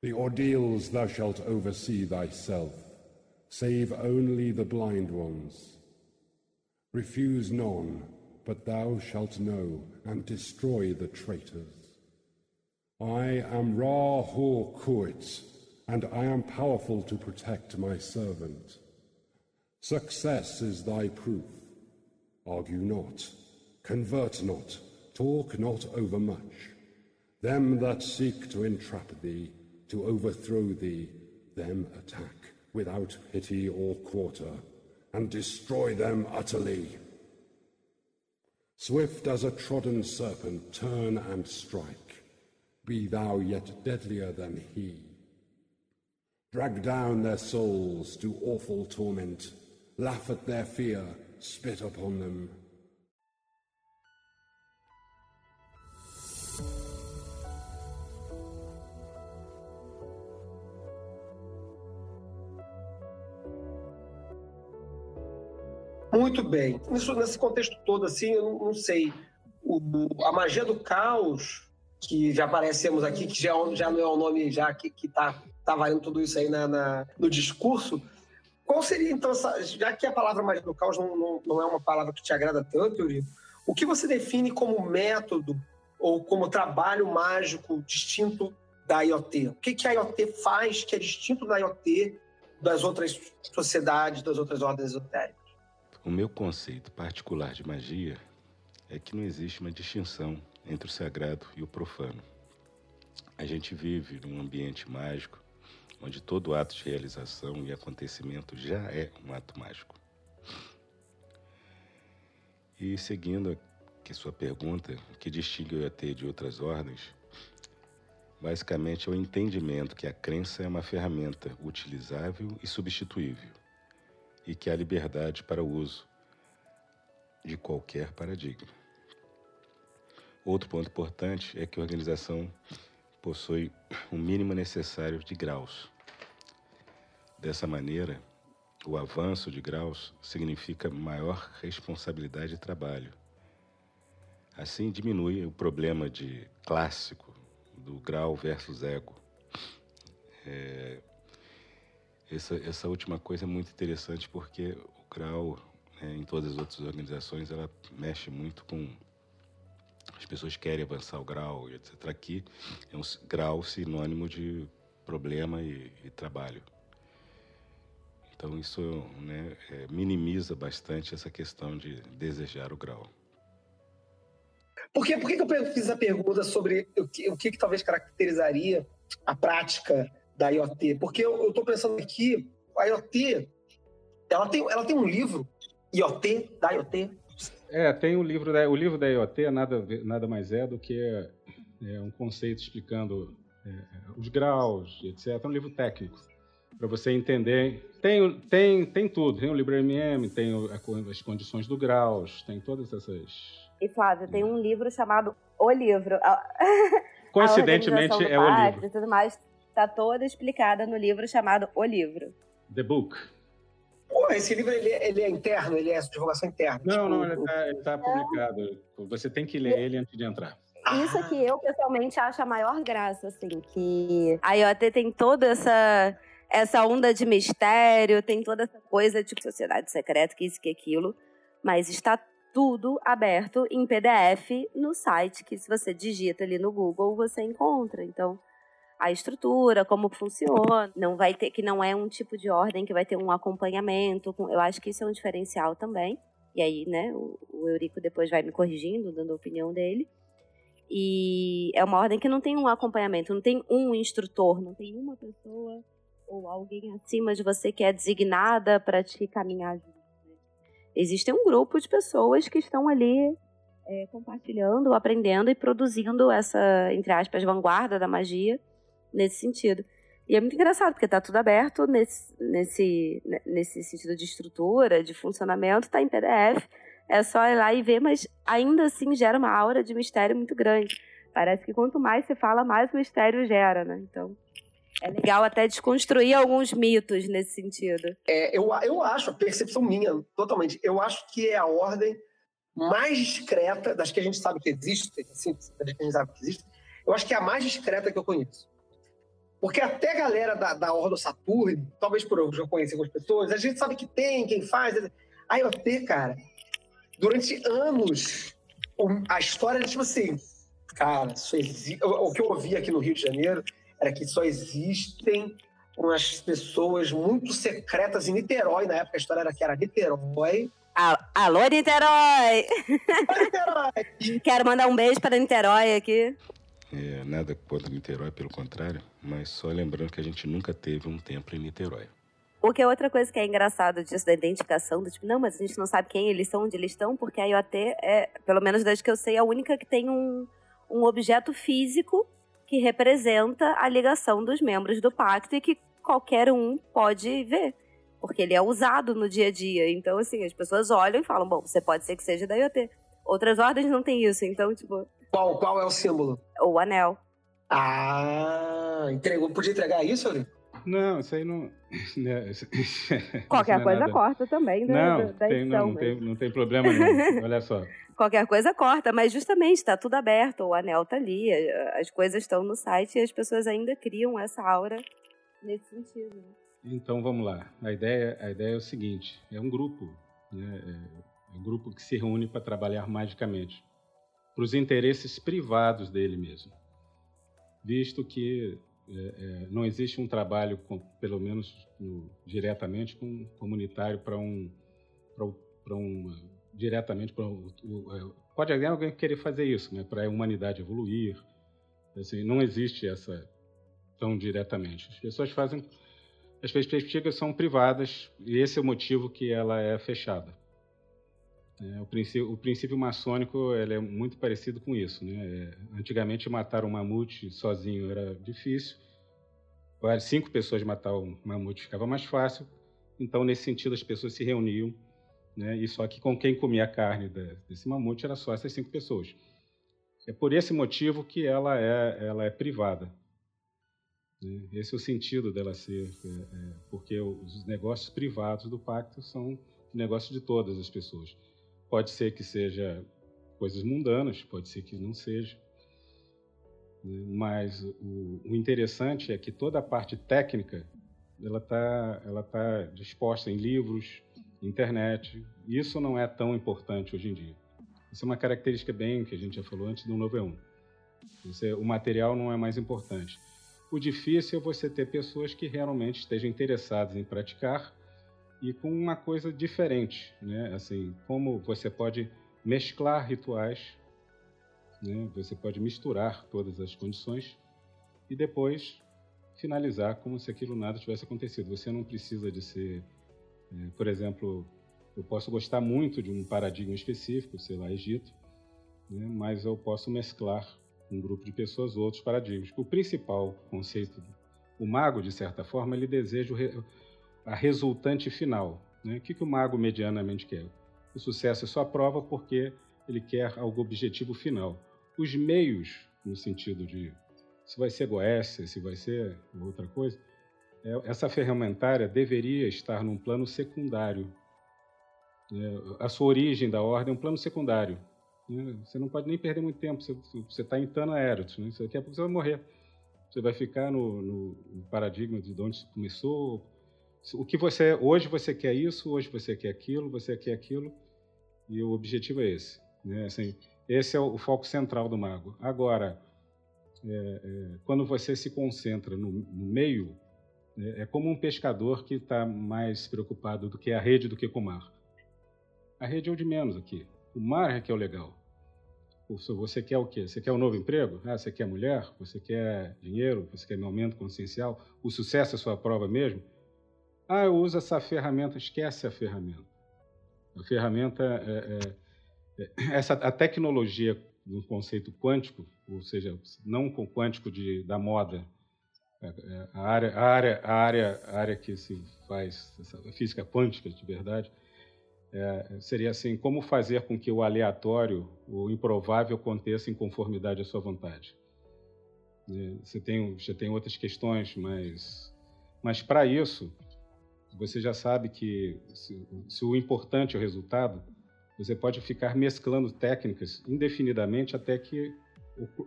The ordeals thou shalt oversee thyself, save only the blind ones. Refuse none, but thou shalt know, and destroy the traitors. I am Ra Hor Kuit, and I am powerful to protect my servant. Success is thy proof. Argue not, convert not, talk not overmuch. Them that seek to entrap thee, to overthrow thee, them attack without pity or quarter, and destroy them utterly. Swift as a trodden serpent, turn and strike. Be thou yet deadlier than he. Drag down their souls to awful torment, laugh at their fear, spit upon them, Muito bem. Isso, nesse contexto todo, assim, eu não, não sei. O, a magia do caos, que já aparecemos aqui, que já, já não é o nome já que, que tá, tá valendo tudo isso aí na, na, no discurso, qual seria, então, essa, já que a palavra magia do caos não, não, não é uma palavra que te agrada tanto, Eurico, o que você define como método ou como trabalho mágico distinto da IoT? O que, que a IoT faz que é distinto da IoT das outras sociedades, das outras ordens esotéricas? O meu conceito particular de magia é que não existe uma distinção entre o sagrado e o profano. A gente vive num ambiente mágico onde todo ato de realização e acontecimento já é um ato mágico. E seguindo a sua pergunta, o que distingue o IAT de outras ordens, basicamente é o entendimento que a crença é uma ferramenta utilizável e substituível e que há liberdade para o uso de qualquer paradigma. Outro ponto importante é que a organização possui o mínimo necessário de graus. Dessa maneira, o avanço de graus significa maior responsabilidade de trabalho. Assim, diminui o problema de clássico do grau versus ego. É, essa, essa última coisa é muito interessante porque o grau, né, em todas as outras organizações, ela mexe muito com. As pessoas querem avançar o grau, etc. Aqui é um grau sinônimo de problema e, e trabalho. Então, isso né, é, minimiza bastante essa questão de desejar o grau. Por, quê? Por que, eu fiz a pergunta sobre o que, o que, que talvez caracterizaria a prática da IoT, porque eu estou pensando aqui, a IoT, ela tem, ela tem um livro, IoT, da IoT, É, tem o livro da, o livro da IoT, nada, nada mais é do que é, um conceito explicando é, os graus, etc. É um livro técnico, para você entender. Tem, tem, tem tudo, tem o LibreMM, tem as condições do graus, tem todas essas... E Flávio, tem um livro chamado O Livro. Coincidentemente é o livro. E tudo mais está toda explicada no livro chamado O Livro. The Book. Pô, esse livro ele, ele, é interno, ele é divulgação interna. Não, tipo... não, ele está tá publicado. Você tem que ler ele antes de entrar. Isso que eu pessoalmente acho a maior graça, assim, que a IoT tem toda essa essa onda de mistério, tem toda essa coisa de sociedade secreta, que isso que aquilo, mas está tudo aberto em PDF no site, que se você digita ali no Google, você encontra. Então, a estrutura, como funciona, não vai ter que não é um tipo de ordem que vai ter um acompanhamento. Eu acho que isso é um diferencial também. E aí, né, o, Eurico depois vai me corrigindo, dando a opinião dele. E é uma ordem que não tem um acompanhamento, não tem um instrutor, não tem uma pessoa ou alguém acima de você que é designada para te caminhar junto. Né? Existe um grupo de pessoas que estão ali é, compartilhando, aprendendo e produzindo essa, entre aspas, vanguarda da magia nesse sentido. E é muito engraçado, porque está tudo aberto nesse, nesse, nesse sentido de estrutura, de funcionamento, está em PDF. É só ir lá e ver, mas ainda assim gera uma aura de mistério muito grande. Parece que quanto mais se fala, mais mistério gera, né? Então, é legal até desconstruir alguns mitos nesse sentido. É, eu, eu acho, a percepção minha, totalmente, eu acho que é a ordem mais discreta das que a gente sabe que existe, assim, das que a gente sabe que existe, eu acho que é a mais discreta que eu conheço. Porque até a galera da, da Ordo Saturn, talvez por eu já conhecer algumas pessoas, a gente sabe que tem, quem faz. A IoT, cara, durante anos, a história era tipo assim, cara, só existe, o que eu ouvi aqui no Rio de Janeiro era que só existem umas pessoas muito secretas em Niterói, na época a história era que era Niterói. Alô, Niterói! Alô, Niterói! Quero mandar um beijo para Niterói aqui. É, nada contra Niterói, pelo contrário, mas só lembrando que a gente nunca teve um templo em Niterói. O que é outra coisa que é engraçado disso da identificação, do tipo, não, mas a gente não sabe quem eles são, onde eles estão, porque a IoT é, pelo menos desde que eu sei, a única que tem um, um objeto físico que representa a ligação dos membros do pacto e que qualquer um pode ver, porque ele é usado no dia a dia. Então, assim, as pessoas olham e falam, bom, você pode ser que seja da IoT. Outras ordens não tem isso, então, tipo, qual, qual é o símbolo? O anel. Ah, entregou. Podia entregar isso, ali? Não, isso aí não. Né, Qualquer é coisa nada... corta também, né? Não, da tem, edição, não, mas... tem, não tem problema não. Olha só. Qualquer coisa corta, mas justamente está tudo aberto, o anel está ali, as coisas estão no site e as pessoas ainda criam essa aura nesse sentido. Né? Então vamos lá. A ideia, a ideia é o seguinte: é um grupo, né? é um grupo que se reúne para trabalhar magicamente para os interesses privados dele mesmo, visto que é, é, não existe um trabalho, com, pelo menos no, diretamente, com, comunitário para um, diretamente para é, pode alguém querer fazer isso, né, para a humanidade evoluir, assim, não existe essa tão diretamente. As pessoas fazem, as perspectivas são privadas e esse é o motivo que ela é fechada. É, o, princípio, o, princípio, maçônico é muito parecido com isso. Né? É, antigamente, matar um mamute sozinho era difícil. Cinco pessoas matar um mamute ficava mais fácil. Então, nesse sentido, as pessoas se reuniam. Né? E só que com quem comia a carne desse mamute era só essas cinco pessoas. É por esse motivo que ela é, ela é privada. Né? Esse é o sentido dela ser, é, é, porque os negócios privados do pacto são negócios de todas as pessoas. Pode ser que seja coisas mundanas, pode ser que não seja. Né? Mas o, o interessante é que toda a parte técnica ela está ela tá disposta em livros, internet. Isso não é tão importante hoje em dia. Isso é uma característica bem que a gente já falou antes do novo E1. Você, o material não é mais importante. O difícil é você ter pessoas que realmente estejam interessadas em praticar e com uma coisa diferente, né? Assim, como você pode mesclar rituais, né? Você pode misturar todas as condições e depois finalizar como se aquilo nada tivesse acontecido. Você não precisa de ser, é, por exemplo, Eu posso gostar muito de um paradigma específico, sei lá, Egito, né? mas eu posso mesclar um grupo de pessoas outros paradigmas. O principal conceito, o mago, de certa forma, ele deseja a resultante final. Né? O que, que o mago medianamente quer? O sucesso é só prova porque ele quer algo objetivo final. Os meios, no sentido de se vai ser Goécia, se vai ser outra coisa, é, essa ferramentária deveria estar num plano secundário. É, a sua origem da ordem é um plano secundário. Né? Você não pode nem perder muito tempo. Você está em Tana Eros. Né? Daqui a pouco você vai morrer. Você vai ficar no, no, paradigma de onde começou. O que você hoje você quer isso, hoje você quer aquilo, você quer aquilo, e o objetivo é esse. Né? Assim, esse é o foco central do mago. Agora, é, é, quando você se concentra no, no meio, é, é, como um pescador que está mais preocupado do que a rede do que com o mar. A rede é o de menos aqui. O mar é que é o legal. Você quer o quê? Você quer um novo emprego? Ah, você quer mulher? Você quer dinheiro? Você quer um aumento consciencial? O sucesso é sua prova mesmo? Ah, eu uso essa ferramenta. Esquece a ferramenta. A ferramenta é, é, é essa a tecnologia do conceito quântico, ou seja, não com quântico de, da moda, é, é, a área, a área, a área, a área que se faz física quântica de verdade, é, seria assim: como fazer com que o aleatório, o improvável, aconteça em conformidade à sua vontade? Você tem, já tem outras questões, mas, mas para isso, você já sabe que se, se o importante é o resultado, você pode ficar mesclando técnicas indefinidamente até que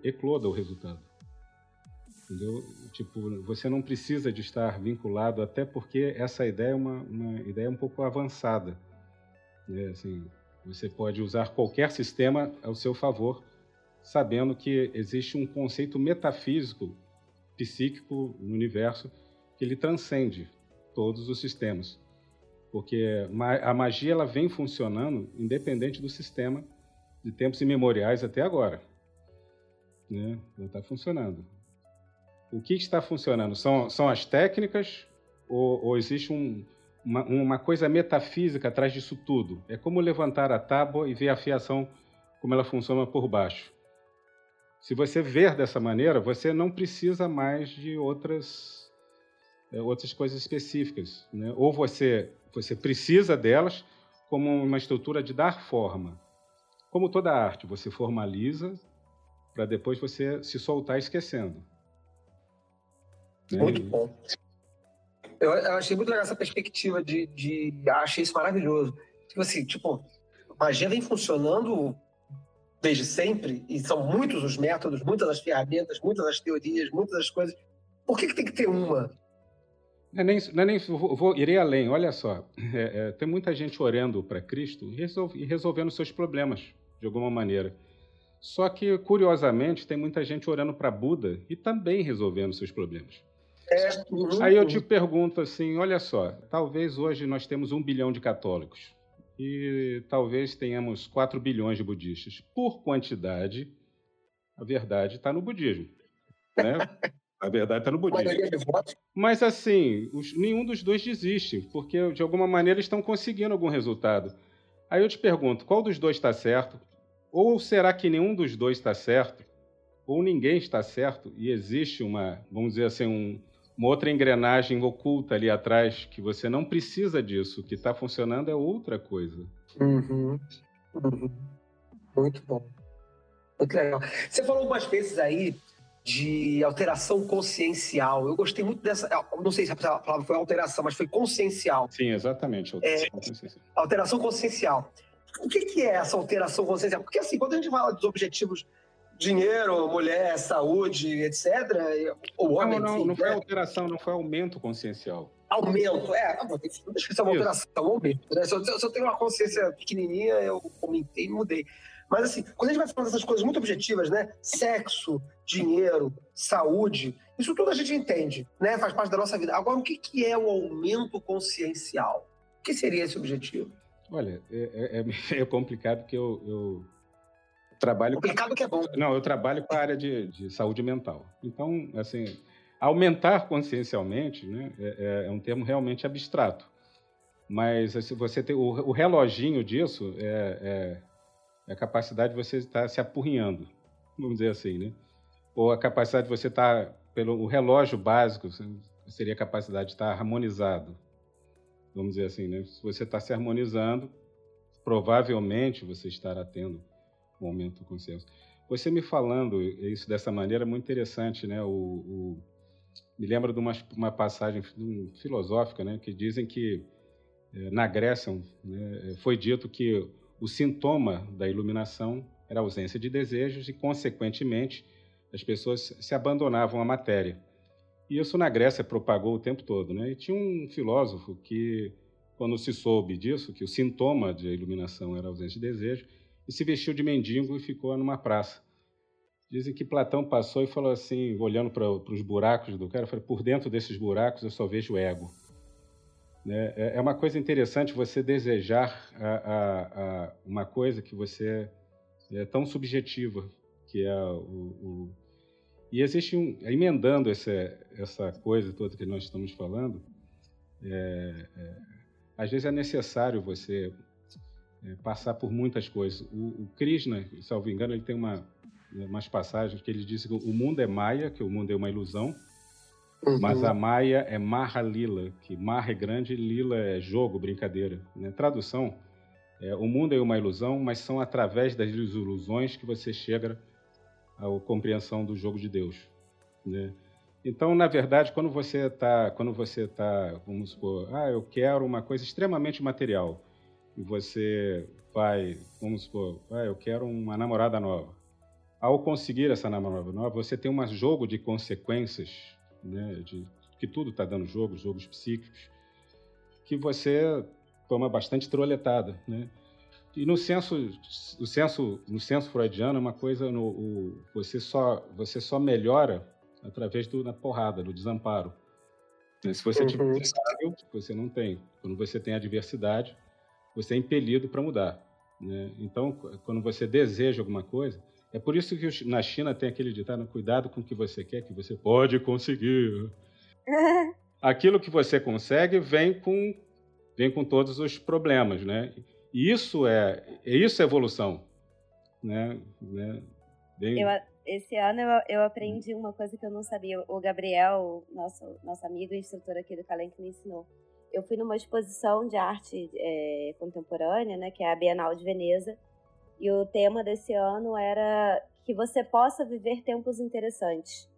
ecloda o resultado. Entendeu? Tipo, você não precisa de estar vinculado, até porque essa ideia é uma, uma ideia um pouco avançada. Né? Assim, você pode usar qualquer sistema ao seu favor, sabendo que existe um conceito metafísico, psíquico no universo que ele transcende todos os sistemas. Porque a magia ela vem funcionando independente do sistema de tempos imemoriais até agora. Né? Ela está funcionando. O que está funcionando? São, são as técnicas ou, ou existe um, uma, uma, coisa metafísica atrás disso tudo? É como levantar a tábua e ver a fiação como ela funciona por baixo. Se você ver dessa maneira, você não precisa mais de outras, outras coisas específicas. Né? Ou você, você precisa delas como uma estrutura de dar forma. Como toda arte, você formaliza para depois você se soltar esquecendo. Muito bom. Eu, eu, achei muito legal essa perspectiva de, de. Achei isso maravilhoso. Tipo assim, tipo, magia vem funcionando desde sempre, e são muitos os métodos, muitas as ferramentas, muitas as teorias, muitas as coisas. Por que, que tem que ter uma? Não é nem, não é nem vou, vou, irei além. Olha só, é, é, tem muita gente orando para Cristo e, resolve, e resolvendo seus problemas de alguma maneira. Só que, curiosamente, tem muita gente orando para Buda e também resolvendo seus problemas. É, Aí eu te pergunto assim, olha só, talvez hoje nós temos um bilhão de católicos e talvez tenhamos 4 bilhões de budistas. Por quantidade, a verdade está no budismo. Né? A verdade está no budismo. Mas assim, os, nenhum dos dois desiste, porque de alguma maneira estão conseguindo algum resultado. Aí eu te pergunto, qual dos dois está certo? Ou será que nenhum dos dois está certo? Ou ninguém está certo e existe uma, vamos dizer assim, um, uma outra engrenagem oculta ali atrás que você não precisa disso. O que está funcionando é outra coisa. Uhum. Uhum. Muito bom. Muito legal. Você falou algumas vezes aí de alteração consciencial. Eu gostei muito dessa. Não sei se a palavra foi alteração, mas foi consciencial. Sim, exatamente. Alteração, é, consciencial. alteração consciencial. O que, que é essa alteração consciencial? Porque, assim, quando a gente fala dos objetivos dinheiro, mulher, saúde, etc. O homem. Não, não, não foi né? alteração, não foi aumento consciencial. Aumento, é. Não, deixa eu esquecer uma alteração, é um aumento. Né? Se, eu, se eu tenho uma consciência pequenininha, eu comentei e mudei. Mas, assim, quando a gente vai falando dessas coisas muito objetivas, né? Sexo, dinheiro, saúde, isso tudo a gente entende, né? Faz parte da nossa vida. Agora, o que, que é o aumento consciencial? O que seria esse objetivo? Olha, é, é, é complicado porque eu, eu trabalho. Complicado que é bom. Não, eu trabalho com a área de, de saúde mental. Então, assim, aumentar consciencialmente né, é, é, é um termo realmente abstrato. Mas assim, você tem, o, o reloginho disso é, é, a capacidade de você estar se apurrinhando, vamos dizer assim, né? Ou a capacidade de você estar, pelo o relógio básico, seria a capacidade de estar harmonizado, vamos dizer assim, né? Se você está se harmonizando, provavelmente você estará tendo um aumento do consenso. Você me falando isso dessa maneira é muito interessante, né? O, o me lembra de uma, uma passagem filosófica, né? Que dizem que eh, na Grécia né, foi dito que o sintoma da iluminação era a ausência de desejos e, consequentemente, as pessoas se abandonavam à matéria. E isso na Grécia propagou o tempo todo. Né? E tinha um filósofo que, quando se soube disso, que o sintoma da iluminação era a ausência de desejo, e se vestiu de mendigo e ficou numa praça. Dizem que Platão passou e falou assim, olhando para os buracos do cara, falou, por dentro desses buracos eu só vejo ego. Né? É, é uma coisa interessante você desejar a, a, a uma coisa que você é tão subjetiva, que é o, o... e existe um emendando essa essa coisa toda que nós estamos falando, é, é, às vezes é necessário você é, passar por muitas coisas. O, o Krishna, salvo engano, ele tem uma umas passagens que ele diz que o mundo é maia, que o mundo é uma ilusão, Uhum. Mas a Maia é Marra Lila, que Marra é grande Lila é jogo, brincadeira. Né? Tradução, é, o mundo é uma ilusão, mas são através das ilusões que você chega à compreensão do jogo de Deus. Né? Então, na verdade, quando você está, quando você está, vamos supor, ah, eu quero uma coisa extremamente material, e você vai, vamos supor, ah, eu quero uma namorada nova. Ao conseguir essa namorada nova, você tem um jogo de consequências né, de que tudo está dando jogo, jogos psíquicos, que você toma bastante troletada, né? E no senso, o senso, no senso freudiano é uma coisa, no, o, você só, você só melhora através do na porrada, do desamparo. Se você tiver uhum. você não tem. Quando você tem adversidade, você é impelido para mudar. Né? Então, quando você deseja alguma coisa, é por isso que na China tem aquele ditado: cuidado com o que você quer, que você pode conseguir. Aquilo que você consegue vem com, vem com todos os problemas, né? E isso é, isso é evolução, né? né? Bem... Eu, esse ano eu, eu aprendi uma coisa que eu não sabia. O Gabriel, nosso, nosso amigo e instrutor aqui do Calem, que me ensinou. Eu fui numa exposição de arte é, contemporânea, né, que é a Bienal de Veneza, e o tema desse ano era que você possa viver tempos interessantes.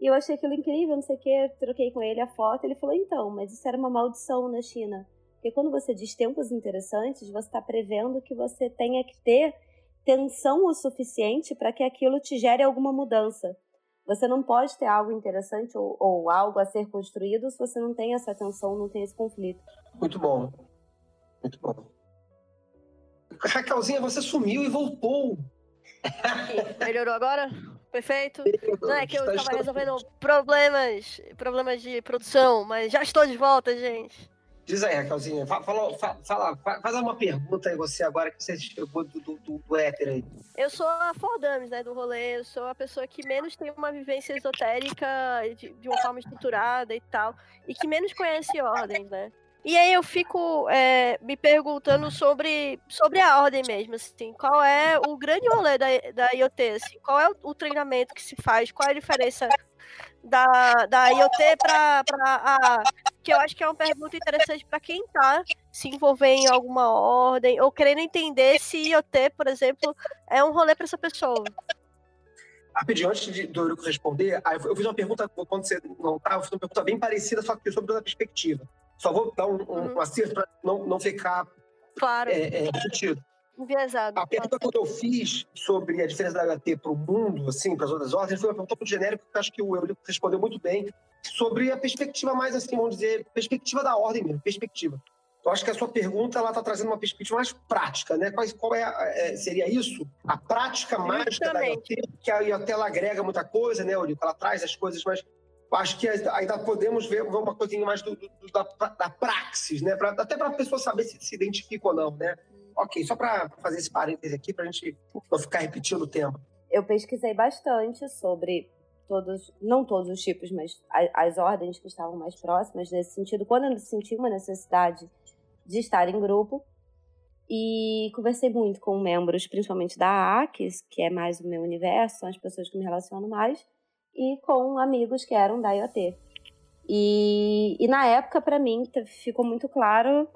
E eu achei aquilo incrível, não sei o que, troquei com ele a foto. Ele falou: então, mas isso era uma maldição na China. Porque quando você diz tempos interessantes, você está prevendo que você tenha que ter tensão o suficiente para que aquilo te gere alguma mudança. Você não pode ter algo interessante ou, ou, algo a ser construído se você não tem essa tensão, não tem esse conflito. Muito bom. Muito bom. Raquelzinha, você sumiu e voltou. Melhorou agora? Perfeito. Não é que eu estava resolvendo problemas, problemas de produção, mas já estou de volta, gente. Diz aí, Raquelzinha, fala, fala, faz uma pergunta aí você agora que você chegou do, do, do, do éter aí. Eu sou a Fordames, né, do rolê, eu sou a pessoa que menos tem uma vivência esotérica de, de uma forma estruturada e tal, e que menos conhece ordens, né. E aí eu fico é, me perguntando sobre, sobre a ordem mesmo, assim, qual é o grande rolê da, da IoT, assim, qual é o, o treinamento que se faz, qual é a diferença da, da IoT para a. Que eu acho que é uma pergunta interessante para quem está se envolver em alguma ordem, ou querendo entender se IoT, por exemplo, é um rolê para essa pessoa. Rapidinho, antes de, do Eurico responder, eu fiz uma pergunta, quando você não estava, eu fiz uma pergunta bem parecida, só que sobre outra perspectiva. Só vou dar um, um, uhum. acerto para não, não ficar claro. é, é, repetido. Enviesado. A pergunta que eu fiz sobre a diferença da HT para o mundo, assim, para as outras ordens, foi uma pergunta muito genérica que acho que o Eurico respondeu muito bem, sobre a perspectiva mais, assim, vamos dizer, perspectiva da ordem mesmo, perspectiva. Eu acho que a sua pergunta ela está trazendo uma perspectiva mais prática, né? Qual, qual é, é, seria isso? A prática mágica da IoT, que a IoT ela agrega muita coisa, né, Eurico? Ela traz as coisas mais acho que ainda podemos ver uma coisinha mais do, do, da, da praxis, né? Pra, até para a pessoa saber se se identifica ou não, né? Ok, só para fazer esse parêntese aqui, para a gente não ficar repetindo o tema. Eu pesquisei bastante sobre todos, não todos os tipos, mas as, ordens que estavam mais próximas nesse sentido. Quando eu senti uma necessidade de estar em grupo. E conversei muito com membros, principalmente da ACES, que é mais o meu universo, são as pessoas que me relaciono mais, e com amigos que eram da IoT. E, e na época, para mim, ficou muito claro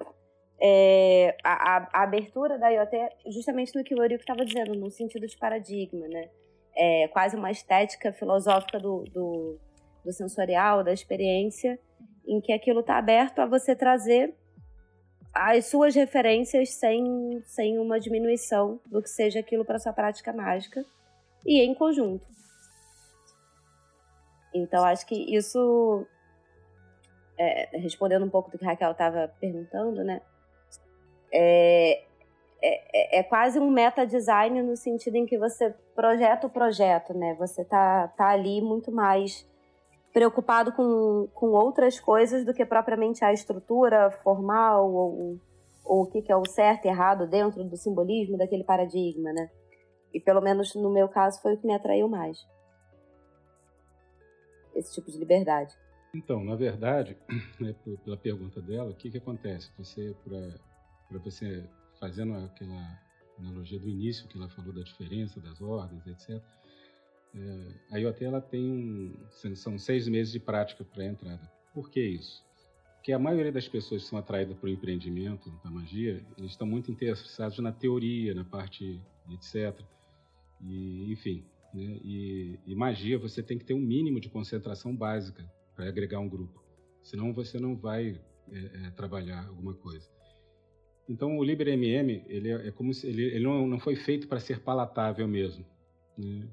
é, a, a, abertura da IoT justamente no que o Eurico estava dizendo, no sentido de paradigma, né? É quase uma estética filosófica do, do, do sensorial, da experiência, em que aquilo está aberto a você trazer as suas referências sem, sem uma diminuição do que seja aquilo para sua prática mágica e em conjunto. Então, acho que isso, é, respondendo um pouco do que a Raquel estava perguntando, né? É, é, é, quase um meta-design no sentido em que você projeta o projeto, né? Você tá, tá ali muito mais preocupado com, com outras coisas do que propriamente a estrutura formal ou, ou o que, que é o certo e errado dentro do simbolismo daquele paradigma, né? E pelo menos no meu caso foi o que me atraiu mais. Esse tipo de liberdade. Então, na verdade, né, pela pergunta dela, o que, que acontece? Você, para você, fazendo aquela analogia do início que ela falou da diferença das ordens, etc., é, a IoT ela tem um, são seis meses de prática para a entrada. Por que isso? Porque a maioria das pessoas que são atraídas para o empreendimento da magia, eles estão muito interessados na teoria, na parte etc. E, enfim, né? e, e magia você tem que ter um mínimo de concentração básica para agregar um grupo. Senão você não vai é, é, trabalhar alguma coisa. Então o LibreMM ele é, é como se ele, ele não, não foi feito para ser palatável mesmo. Né?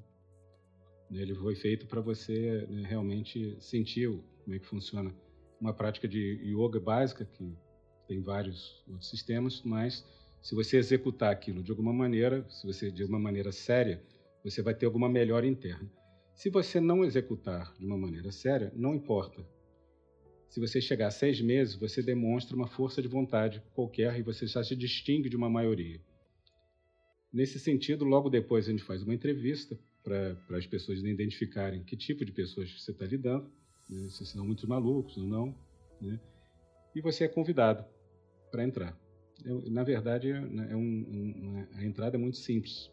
Ele foi feito para você né, realmente sentir como é que funciona uma prática de yoga básica, que tem vários outros sistemas, mas se você executar aquilo de alguma maneira, se você de uma maneira séria, você vai ter alguma melhora interna. Se você não executar de uma maneira séria, não importa. Se você chegar a seis meses, você demonstra uma força de vontade qualquer e você já se distingue de uma maioria. Nesse sentido, logo depois a gente faz uma entrevista para as pessoas identificarem que tipo de pessoas você está lidando, né, se são muito malucos ou não, né, e você é convidado para entrar. É, na verdade, né, é um, um, a entrada é muito simples,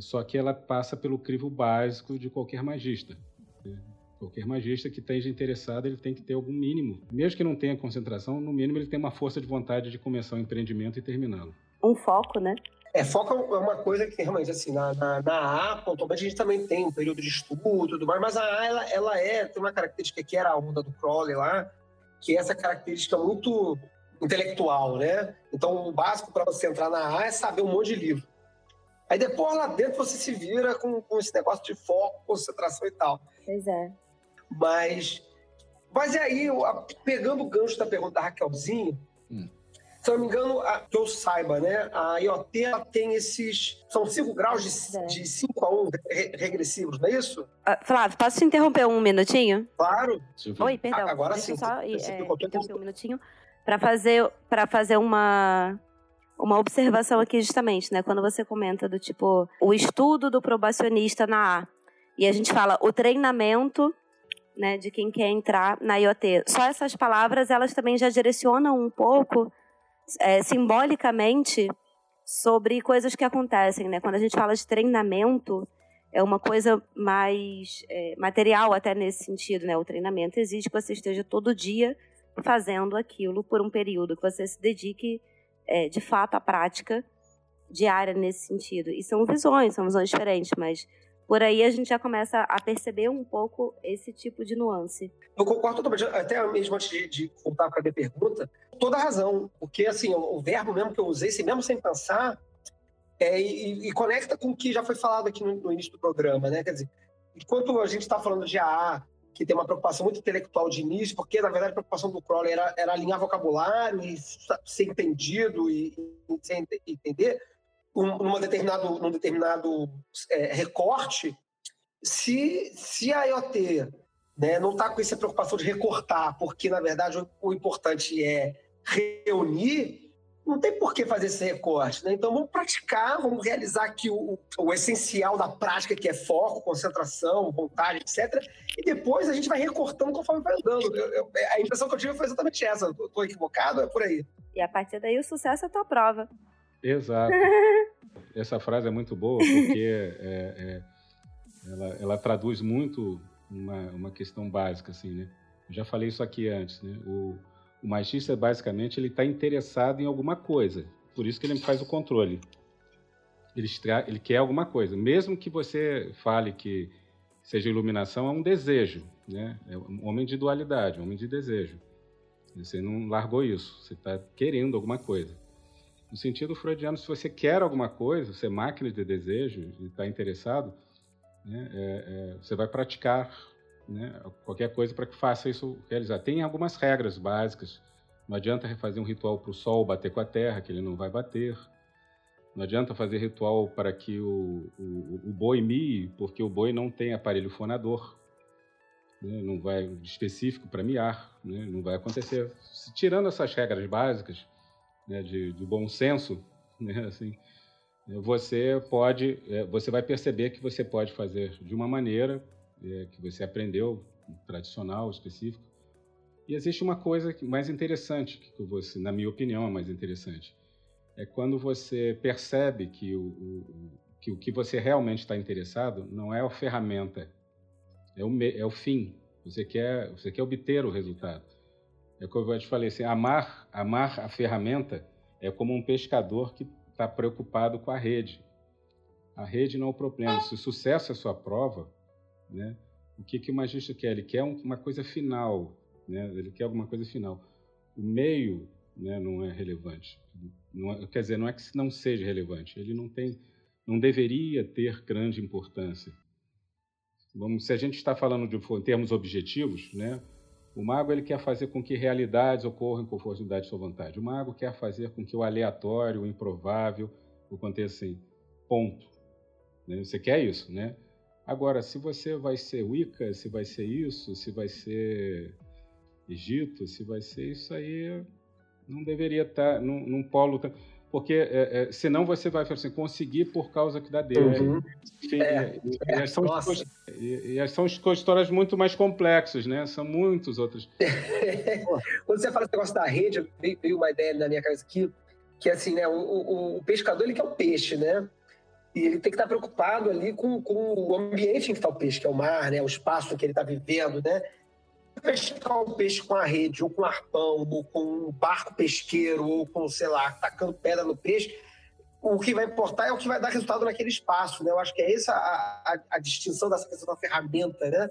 só que ela passa pelo crivo básico de qualquer magista. Né. Qualquer magista que esteja interessado, ele tem que ter algum mínimo. Mesmo que não tenha concentração, no mínimo ele tem uma força de vontade de começar o um empreendimento e terminá-lo. Um foco, né? É, foco é uma coisa que realmente, assim, na, na, na A, pontualmente, a gente também tem um período de estudo e tudo mais, mas a A, ela, ela é, tem uma característica que era a onda do Crowley lá, que é essa característica muito intelectual, né? Então, o básico para você entrar na A é saber um monte de livro. Aí depois lá dentro você se vira com, com esse negócio de foco, concentração e tal. Pois é. Mas, mas e aí, pegando o gancho da pergunta da Raquelzinho, hum se eu não me engano, a, que eu saiba, né? A IoT ela tem esses. São cinco graus de, 5 a 1 um, re, regressivos, não é isso? Uh, Flávio, posso te interromper um minutinho? Claro. Oi, perdão. Agora Deixa sim. Só, é, interromper um minutinho para fazer, pra fazer uma. Uma observação aqui, justamente, né? Quando você comenta do tipo, o estudo do probacionista na A. E a gente fala o treinamento né, de quem quer entrar na IoT. Só essas palavras, elas também já direcionam um pouco é, simbolicamente sobre coisas que acontecem, né? Quando a gente fala de treinamento, é uma coisa mais é, material até nesse sentido, né? O treinamento exige que você esteja todo dia fazendo aquilo por um período, que você se dedique é, de fato à prática diária nesse sentido. E são visões, são visões diferentes, mas por aí a gente já começa a perceber um pouco esse tipo de nuance. Eu concordo totalmente, até mesmo antes de, de voltar para a minha pergunta, toda razão, porque assim, o, o, verbo mesmo que eu usei, assim, mesmo sem pensar, é, e, e, conecta com o que já foi falado aqui no, no início do programa, né? Quer dizer, enquanto a gente está falando de AA, que tem uma preocupação muito intelectual de início, porque na verdade a preocupação do Crowley era, era alinhar vocabulário e ser entendido e, e entender, um, numa determinado, num determinado é, recorte, se, se a IoT né, não está com essa preocupação de recortar, porque na verdade o, o importante é reunir, não tem por que fazer esse recorte, né? Então vamos praticar, vamos realizar aqui o, o essencial da prática, que é foco, concentração, vontade, etc. E depois a gente vai recortando conforme vai andando. Eu, eu, a impressão que eu tive foi exatamente essa. Estou equivocado? É por aí. E a partir daí o sucesso é a tua prova. Exato. Essa frase é muito boa porque é, é, ela, ela, traduz muito uma, uma questão básica, assim, né? Eu já falei isso aqui antes, né? O, o magista, basicamente, ele está interessado em alguma coisa. Por isso que ele faz o controle. Ele, ele quer alguma coisa. Mesmo que você fale que seja iluminação, é um desejo. Né? É um homem de dualidade, um homem de desejo. Você não largou isso. Você está querendo alguma coisa. No sentido freudiano, se você quer alguma coisa, você é máquina de desejo e está interessado, né, é, é, você vai praticar né, qualquer coisa para que faça isso realizar. Tem algumas regras básicas. Não adianta fazer um ritual para o sol bater com a terra, que ele não vai bater. Não adianta fazer ritual para que o, o, o boi mie, porque o boi não tem aparelho fonador. Né, não vai específico para miar, né, não vai acontecer. Se, tirando essas regras básicas né, de, bom senso, né, assim, você pode, é, você vai perceber que você pode fazer de uma maneira é, que você aprendeu, tradicional, específico. E existe uma coisa mais interessante que você, na minha opinião, é mais interessante. É quando você percebe que o, o que o que você realmente está interessado não é a ferramenta, é o, é o fim. Você quer, você quer obter o resultado. É como eu te falei, assim, amar, amar a ferramenta é como um pescador que está preocupado com a rede. A rede não é o problema. Se o sucesso é sua prova, né? O que, que o magista quer? Ele quer uma coisa final, né? ele quer alguma coisa final. O meio né, não é relevante. Não é, quer dizer, não é que não seja relevante, ele não tem, não deveria ter grande importância. Vamos, se a gente está falando de em termos objetivos, né? O mago ele quer fazer com que realidades ocorram em conformidade de sua vontade. O mago quer fazer com que o aleatório, o improvável, aconteça assim. Ponto. Né? Você quer isso, né? Agora, se você vai ser Wicca, se vai ser isso, se vai ser Egito, se vai ser isso aí, não deveria estar num, num polo. Porque é, é, senão você vai assim, conseguir por causa que dá Deus. Uhum. É, e, é, são, e, são histórias muito mais complexas, né? São muitos outros. Quando você fala esse negócio da rede, veio uma ideia na minha cabeça aqui, que assim, né? O, o, o pescador ele quer o peixe, né? E ele tem que estar preocupado ali com, com o ambiente em que está o peixe, que é o mar, né? o espaço que ele está vivendo. Né? Pescar um peixe com a rede, ou com arpão, ou com um barco pesqueiro, ou com, sei lá, tacando pedra no peixe, o que vai importar é o que vai dar resultado naquele espaço. Né? Eu acho que é essa a, a, a distinção dessa questão da ferramenta. Né?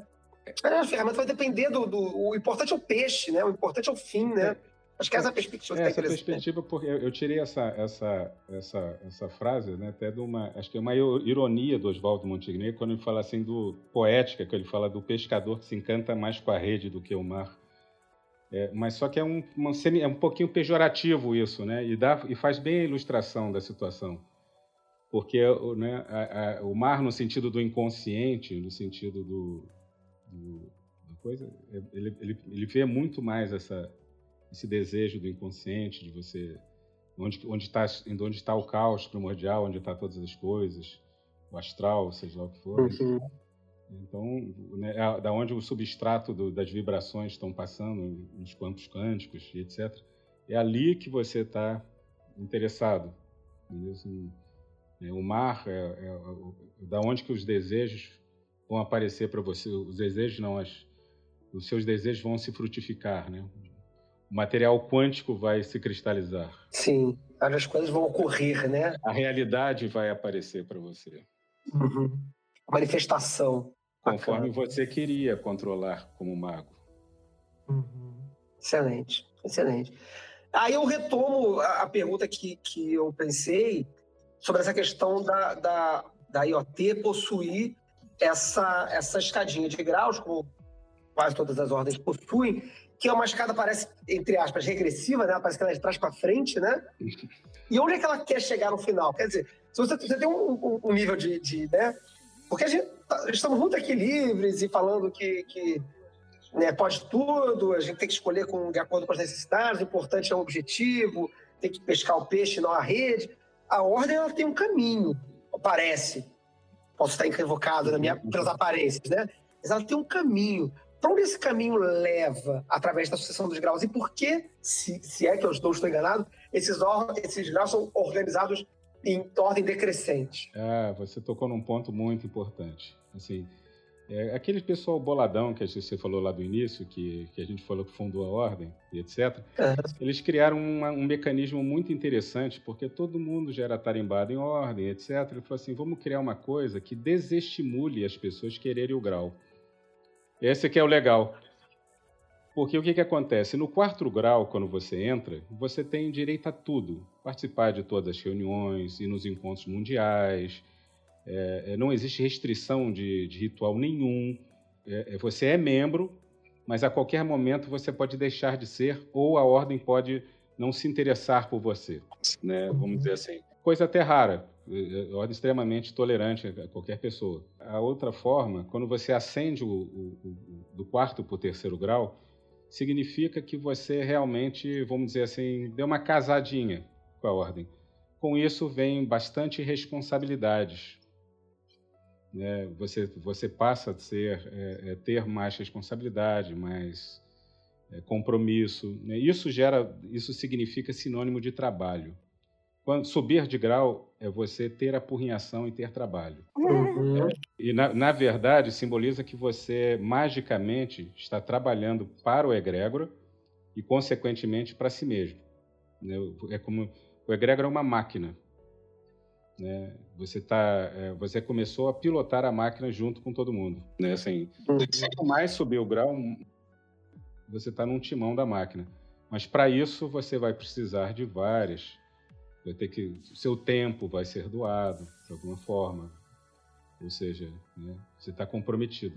A ferramenta vai depender do, do, O importante é o peixe, né? o importante é o fim. Né? Acho que essa é perspectiva. É, essa perspectiva, porque eu, tirei essa, essa, essa, essa frase, né, até de uma, acho que é uma ironia do Oswaldo Montenegro, quando ele fala assim do poética, que ele fala do pescador que se encanta mais com a rede do que o mar. É, mas só que é um, uma, é um pouquinho pejorativo isso, né, e, dá, e faz bem a ilustração da situação. Porque né, a, a, o mar, no sentido do inconsciente, no sentido do, do da coisa, é, ele, ele, ele vê muito mais essa esse desejo do inconsciente de você onde onde está onde está o caos primordial onde está todas as coisas o astral seja lá o que for uhum. então né, é da onde o substrato do, das vibrações estão passando nos campos quânticos e etc é ali que você está interessado assim, é, o mar é, é, é, da onde que os desejos vão aparecer para você os desejos não as os seus desejos vão se frutificar né o material quântico vai se cristalizar. Sim, as coisas vão ocorrer, né? A realidade vai aparecer para você. Uhum. Manifestação. Conforme Bacana. você queria controlar como mago. Uhum. Excelente, excelente. Aí eu retomo a, pergunta que, que eu pensei sobre essa questão da, da, da IoT possuir essa, essa escadinha de graus, como quase todas as ordens possuem, que é uma escada, parece, entre aspas, regressiva, né? Parece que ela é de trás para frente, né? E onde é que ela quer chegar no final? Quer dizer, se você, você tem um, um, nível de, de, né? Porque a gente tá, estamos muito aqui livres e falando que, que né, pode tudo, a gente tem que escolher com, de acordo com as necessidades, o importante é o objetivo, tem que pescar o peixe, não a rede. A ordem ela tem um caminho, parece. Posso estar equivocado na minha, pelas aparências, né? Mas ela tem um caminho. Para onde esse caminho leva através da sucessão dos graus? E por que, se, se é que eu estou, estou enganado, esses, esses graus são organizados em ordem decrescente? Ah, você tocou num ponto muito importante. Assim, é, aquele pessoal boladão que você falou lá do início, que, que a gente falou que fundou a ordem e etc., eles criaram uma, um mecanismo muito interessante, porque todo mundo já era tarimbado em ordem, etc. Ele falou assim: vamos criar uma coisa que desestimule as pessoas quererem o grau. Esse que é o legal. Porque o que, que acontece? No quarto grau, quando você entra, você tem direito a tudo. Participar de todas as reuniões, ir nos encontros mundiais, é, é, não existe restrição de, de ritual nenhum. É, é, você é membro, mas a qualquer momento você pode deixar de ser ou a ordem pode não se interessar por você, né? Vamos dizer assim. Coisa até rara, ordem extremamente tolerante a qualquer pessoa. A outra forma, quando você ascende o, o, o, do quarto para o terceiro grau, significa que você realmente, vamos dizer assim, deu uma casadinha com a ordem. Com isso vem bastante responsabilidades, né, você, você passa a ser, é, é, ter mais responsabilidade, mais é, compromisso. Né? Isso gera, isso significa sinônimo de trabalho. Quando, subir de grau é você ter apurrinhação e ter trabalho. Uhum. E, na, na, verdade, simboliza que você, magicamente, está trabalhando para o egrégora e, consequentemente, para si mesmo. Né? É como o egrégora é uma máquina. Né? Você tá, é, você começou a pilotar a máquina junto com todo mundo, né? Assim, uhum. quanto mais subir o grau, você está num timão da máquina. Mas para isso você vai precisar de várias. Vai ter que, seu tempo vai ser doado de alguma forma, ou seja, né? você está comprometido.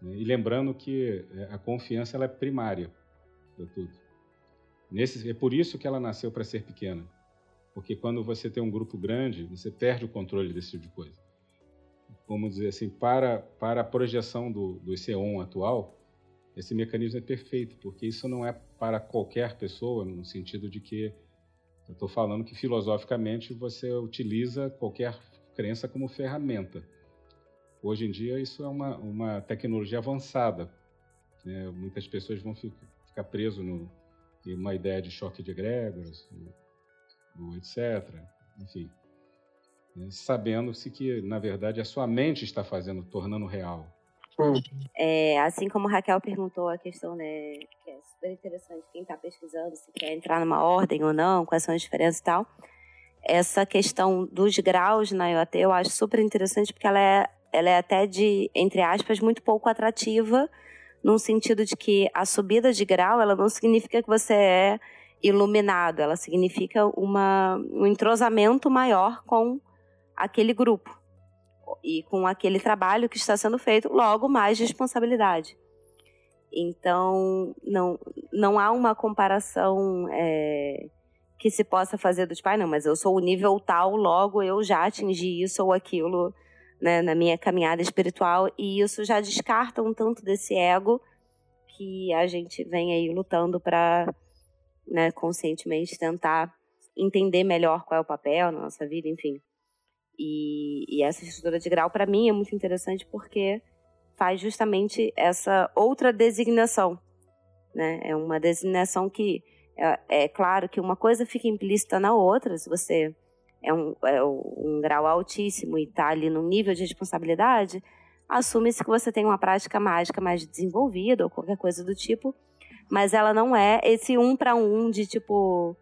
Né? E lembrando que é, a confiança ela é primária para tudo. Nesse, é por isso que ela nasceu para ser pequena porque quando você tem um grupo grande, você perde o controle desse tipo de coisa. Vamos dizer assim, para, para a projeção do, do EC1 atual, esse mecanismo é perfeito, porque isso não é para qualquer pessoa, no sentido de que eu estou falando que filosoficamente você utiliza qualquer crença como ferramenta. Hoje em dia isso é uma, uma tecnologia avançada. Né? Muitas pessoas vão ficar presas no, em uma ideia de choque de egrégoras, etc. Enfim, né? sabendo-se que, na verdade, a sua mente está fazendo, tornando real. É, assim como Raquel perguntou a questão, né, que é super interessante, quem está pesquisando, se quer entrar numa ordem ou não, quais são as diferenças e tal. Essa questão dos graus na IoT eu acho super interessante porque ela é, ela é até de, entre aspas, muito pouco atrativa, num sentido de que a subida de grau ela não significa que você é iluminado, ela significa uma, um entrosamento maior com aquele grupo e com aquele trabalho que está sendo feito, logo mais responsabilidade. Então, não, não há uma comparação é, que se possa fazer do tipo, ah, não, mas eu sou o nível tal, logo eu já atingi isso ou aquilo né, na minha caminhada espiritual, e isso já descarta um tanto desse ego que a gente vem aí lutando para né, conscientemente tentar entender melhor qual é o papel na nossa vida, enfim. E, e essa estrutura de grau, para mim, é muito interessante porque faz justamente essa outra designação. Né? É uma designação que, é, é claro que uma coisa fica implícita na outra, se você é um, é um grau altíssimo e está ali num nível de responsabilidade, assume-se que você tem uma prática mágica mais desenvolvida ou qualquer coisa do tipo, mas ela não é esse um para um de tipo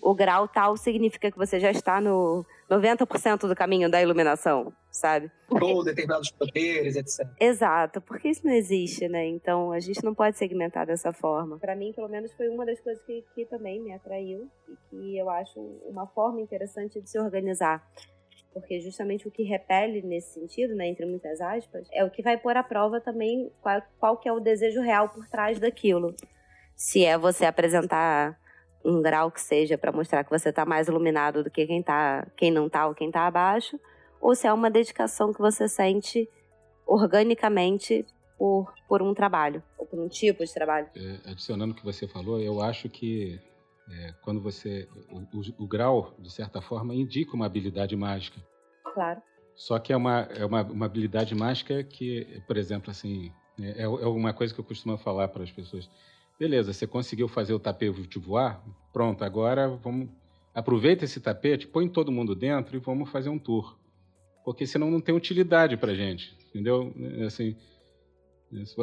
o grau tal significa que você já está no 90% do caminho da iluminação, sabe? Ou determinados poderes, etc. Exato, porque isso não existe, né? Então a gente não pode segmentar dessa forma. Para mim, pelo menos, foi uma das coisas que, que também me atraiu e que eu acho uma forma interessante de se organizar. Porque justamente o que repele nesse sentido, né, entre muitas aspas, é o que vai pôr à prova também qual, qual que é o desejo real por trás daquilo se é você apresentar um grau que seja para mostrar que você está mais iluminado do que quem tá, quem não está ou quem está abaixo, ou se é uma dedicação que você sente organicamente por, por um trabalho, ou por um tipo de trabalho. É, adicionando o que você falou, eu acho que é, quando você. O, o, o, grau, de certa forma, indica uma habilidade mágica. Claro. Só que é uma, é uma, uma habilidade mágica que, por exemplo, assim, é, é uma coisa que eu costumo falar para as pessoas. Beleza, você conseguiu fazer o tapete voar? Pronto, agora vamos. Aproveita esse tapete, põe todo mundo dentro e vamos fazer um tour. Porque senão não tem utilidade para gente, entendeu? Assim,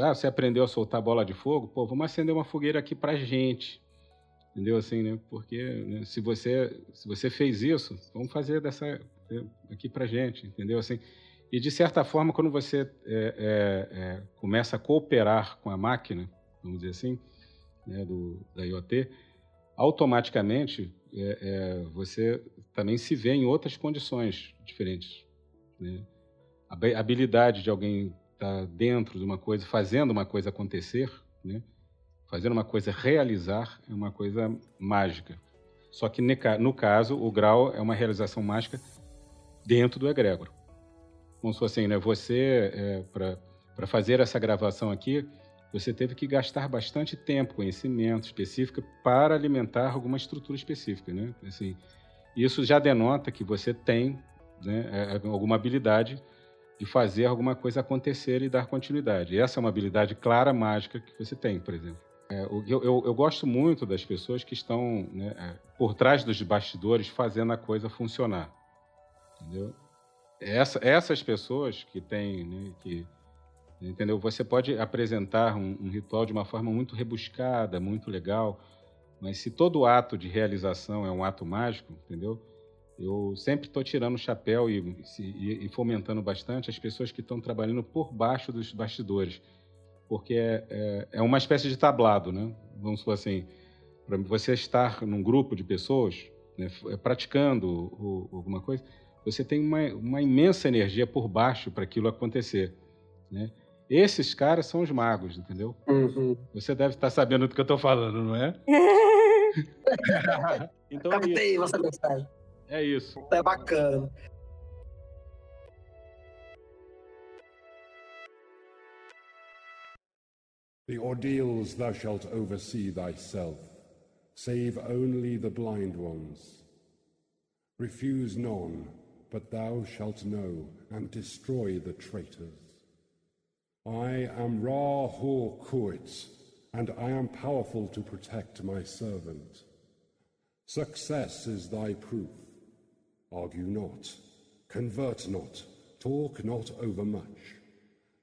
ah, você aprendeu a soltar bola de fogo? Pô, vamos acender uma fogueira aqui para gente entendeu assim né porque né, se você se você fez isso vamos fazer dessa aqui para gente entendeu assim e de certa forma quando você é, é, é, começa a cooperar com a máquina vamos dizer assim né, do da IoT automaticamente é, é, você também se vê em outras condições diferentes né? a habilidade de alguém estar tá dentro de uma coisa fazendo uma coisa acontecer né Fazendo uma coisa realizar é uma coisa mágica. Só que no caso, o grau é uma realização mágica dentro do egrégor. Como se fosse assim, né? Você, é, para fazer essa gravação aqui, você teve que gastar bastante tempo, conhecimento específico para alimentar alguma estrutura específica, né? Assim, isso já denota que você tem né, é, alguma habilidade de fazer alguma coisa acontecer e dar continuidade. Essa é uma habilidade clara, mágica que você tem, por exemplo. É, eu, eu, eu, gosto muito das pessoas que estão né, é, por trás dos bastidores fazendo a coisa funcionar. Entendeu? Essa, essas pessoas que têm, né, que, entendeu? Você pode apresentar um, um, ritual de uma forma muito rebuscada, muito legal, mas se todo ato de realização é um ato mágico, entendeu? Eu sempre estou tirando o chapéu e, e, e fomentando bastante as pessoas que estão trabalhando por baixo dos bastidores porque é, é, é, uma espécie de tablado, né? Vamos supor assim, para você estar num grupo de pessoas né, praticando ou, alguma coisa, você tem uma, uma imensa energia por baixo para aquilo acontecer, né? Esses caras são os magos, entendeu? Uhum. Você deve estar sabendo do que eu estou falando, não é? então, Captei é nossa mensagem. É isso. É bacana. The ordeals thou shalt oversee thyself, save only the blind ones. Refuse none, but thou shalt know, and destroy the traitors. I am Ra Hor Kuit, and I am powerful to protect my servant. Success is thy proof. Argue not, convert not, talk not overmuch.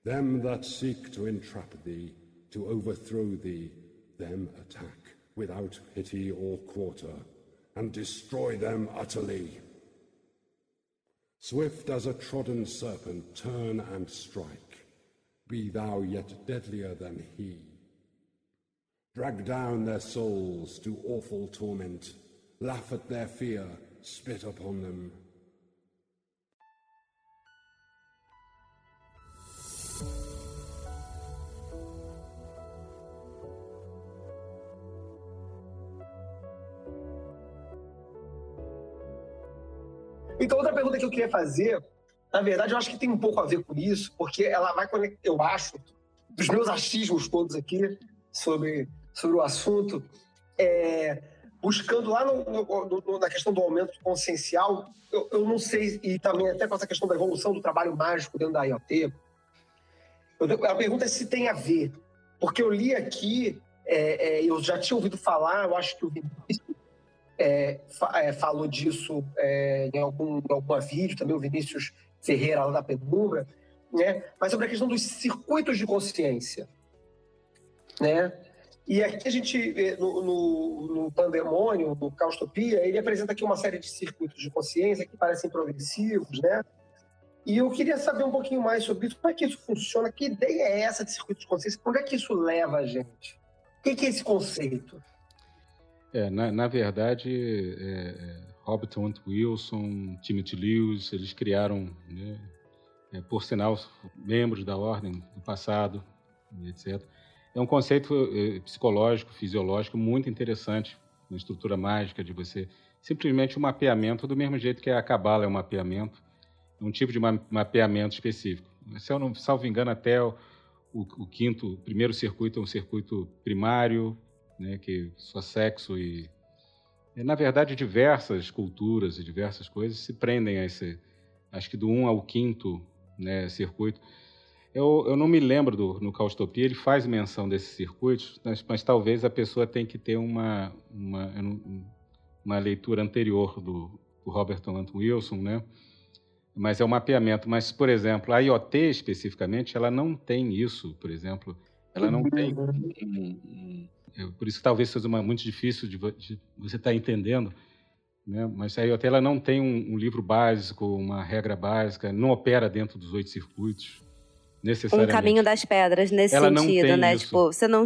Them that seek to entrap thee, to overthrow thee, them attack without pity or quarter, and destroy them utterly. Swift as a trodden serpent, turn and strike. Be thou yet deadlier than he. Drag down their souls to awful torment, laugh at their fear, spit upon them. Então, outra pergunta que eu queria fazer, na verdade, eu acho que tem um pouco a ver com isso, porque ela vai conectar, eu acho, dos meus achismos todos aqui sobre, sobre o assunto, é, buscando lá no, no, no, na questão do aumento consciencial, eu, eu, não sei, e também até com essa questão da evolução do trabalho mágico dentro da IoT, eu, a pergunta é se tem a ver, porque eu li aqui, é, é, eu já tinha ouvido falar, eu acho que o Vinícius é, é, falou disso é, em algum em vídeo, também o Vinícius Ferreira, lá da Penumbra, né? mas sobre a questão dos circuitos de consciência. Né? E aqui a gente, é, no, no, no Pandemônio, no Caustopia, ele apresenta aqui uma série de circuitos de consciência que parecem progressivos, né? E eu queria saber um pouquinho mais sobre isso. Como é que isso funciona? Que ideia é essa de circuito de consciência? Onde é que isso leva a gente? O que é esse conceito? É, na, na verdade, é, é, Robert Hunt Wilson, Timothy Lewis, eles criaram, né, é, por sinal, membros da ordem do passado, etc. É um conceito é, psicológico, fisiológico muito interessante na estrutura mágica de você simplesmente um mapeamento do mesmo jeito que a cabala é um mapeamento, um tipo de mapeamento específico. Se eu não salvo engano até o, o, o quinto, o primeiro circuito é um circuito primário, né, que só sexo e, Na verdade, diversas culturas e diversas coisas se prendem a esse, acho que do 1 ao 5 né, circuito. Eu, eu não me lembro do, no Caustopia, ele faz menção desses circuitos, mas, mas talvez a pessoa tenha que ter uma, uma, uma leitura anterior do, do Robert Anton Wilson, né? Mas é um mapeamento. Mas, por exemplo, a IoT especificamente, ela não tem isso, por exemplo. Ela não tem um, um, um, por isso que talvez seja uma, muito difícil de, de você estar tá entendendo, né? Mas a IoT ela não tem um, livro básico, uma regra básica, não opera dentro dos oito circuitos necessariamente. Um caminho das pedras nesse ela sentido, né? Isso. Tipo, você não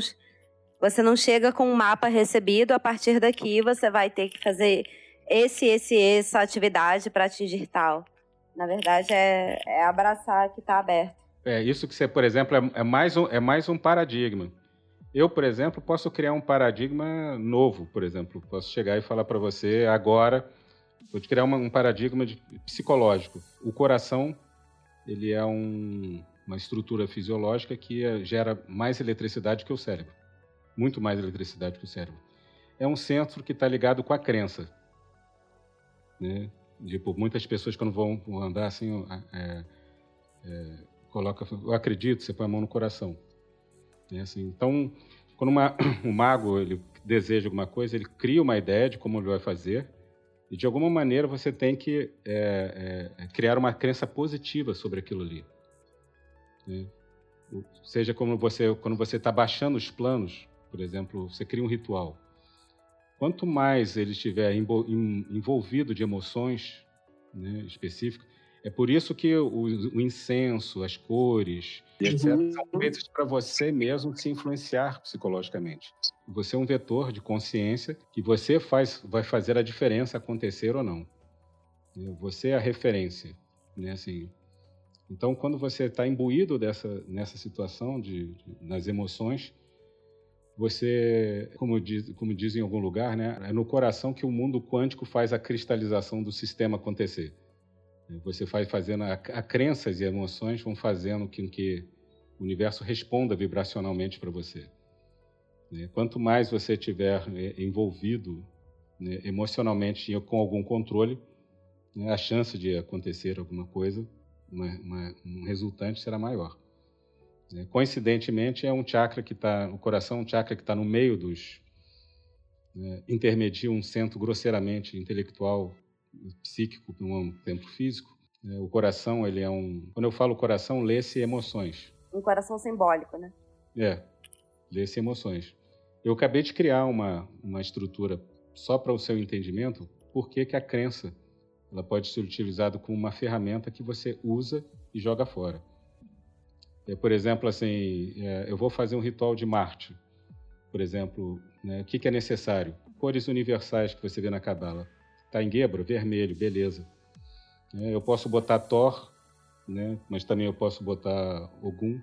você não chega com um mapa recebido, a partir daqui você vai ter que fazer esse, esse, essa atividade para atingir tal. Na verdade, é, é abraçar que está aberto. É, isso que você, por exemplo, é, é, mais um, é mais um paradigma. Eu, por exemplo, posso criar um paradigma novo, por exemplo. Posso chegar e falar para você agora, vou te criar uma, um paradigma de, psicológico. O coração, ele é um, uma estrutura fisiológica que é, gera mais eletricidade que o cérebro. Muito mais eletricidade que o cérebro. É um centro que está ligado com a crença. Né? Tipo, muitas pessoas quando vão andar assim, é, é, coloca, eu acredito, você põe a mão no coração. É assim, então, quando uma, um mago ele deseja alguma coisa, ele cria uma ideia de como ele vai fazer e de alguma maneira você tem que é, é, criar uma crença positiva sobre aquilo ali. Né? Seja como você, quando você está baixando os planos, por exemplo, você cria um ritual. Quanto mais ele estiver envolvido de emoções né, específicas, é por isso que o, o incenso, as cores, etc., são feitos para você mesmo se influenciar psicologicamente. Você é um vetor de consciência que você faz, vai fazer a diferença acontecer ou não. Você é a referência. Né? Assim, então, quando você está imbuído dessa, nessa situação de, de, nas emoções, você, como diz, como diz em algum lugar, né, é no coração que o mundo quântico faz a cristalização do sistema acontecer. Você vai fazendo, a, a crenças e emoções vão fazendo com que o universo responda vibracionalmente para você. Né. Quanto mais você estiver é, envolvido né, emocionalmente com algum controle, né, a chance de acontecer alguma coisa, uma, uma, um resultante será maior. Coincidentemente, é um chakra que está, o coração é um chakra que está no meio dos. Né, intermedia um centro grosseiramente intelectual, psíquico, um tempo físico. Né? O coração, ele é um. Quando eu falo coração, lê-se emoções. Um coração simbólico, né? É, lê-se emoções. Eu acabei de criar uma, uma estrutura só para o seu entendimento, por que a crença ela pode ser utilizada como uma ferramenta que você usa e joga fora. É, por exemplo, assim, é, eu vou fazer um ritual de Marte, por exemplo, né, o que, que, é necessário? Cores universais que você vê na Cabala. Está em Gebra? Vermelho, beleza. É, eu posso botar Thor, né, mas também eu posso botar Ogum.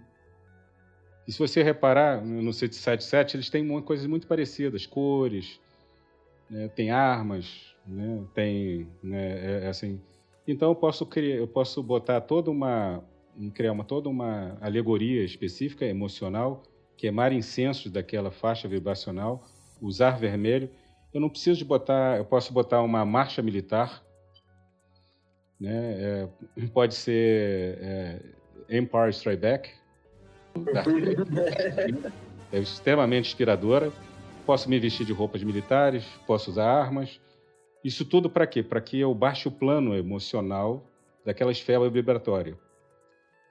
E se você reparar, no 777, eles têm coisas muito parecidas, cores, né, tem armas, né, tem, né, é, é assim. Então eu posso criar, eu posso botar toda uma criar uma, toda uma alegoria específica, emocional, queimar incensos daquela faixa vibracional, usar vermelho. Eu não preciso de botar, eu posso botar uma marcha militar, né? É, pode ser é, Empire Strike Back, é extremamente inspiradora. Posso me vestir de roupas militares, posso usar armas. Isso tudo para quê? Para que eu baixe o plano emocional daquela esfera vibratória.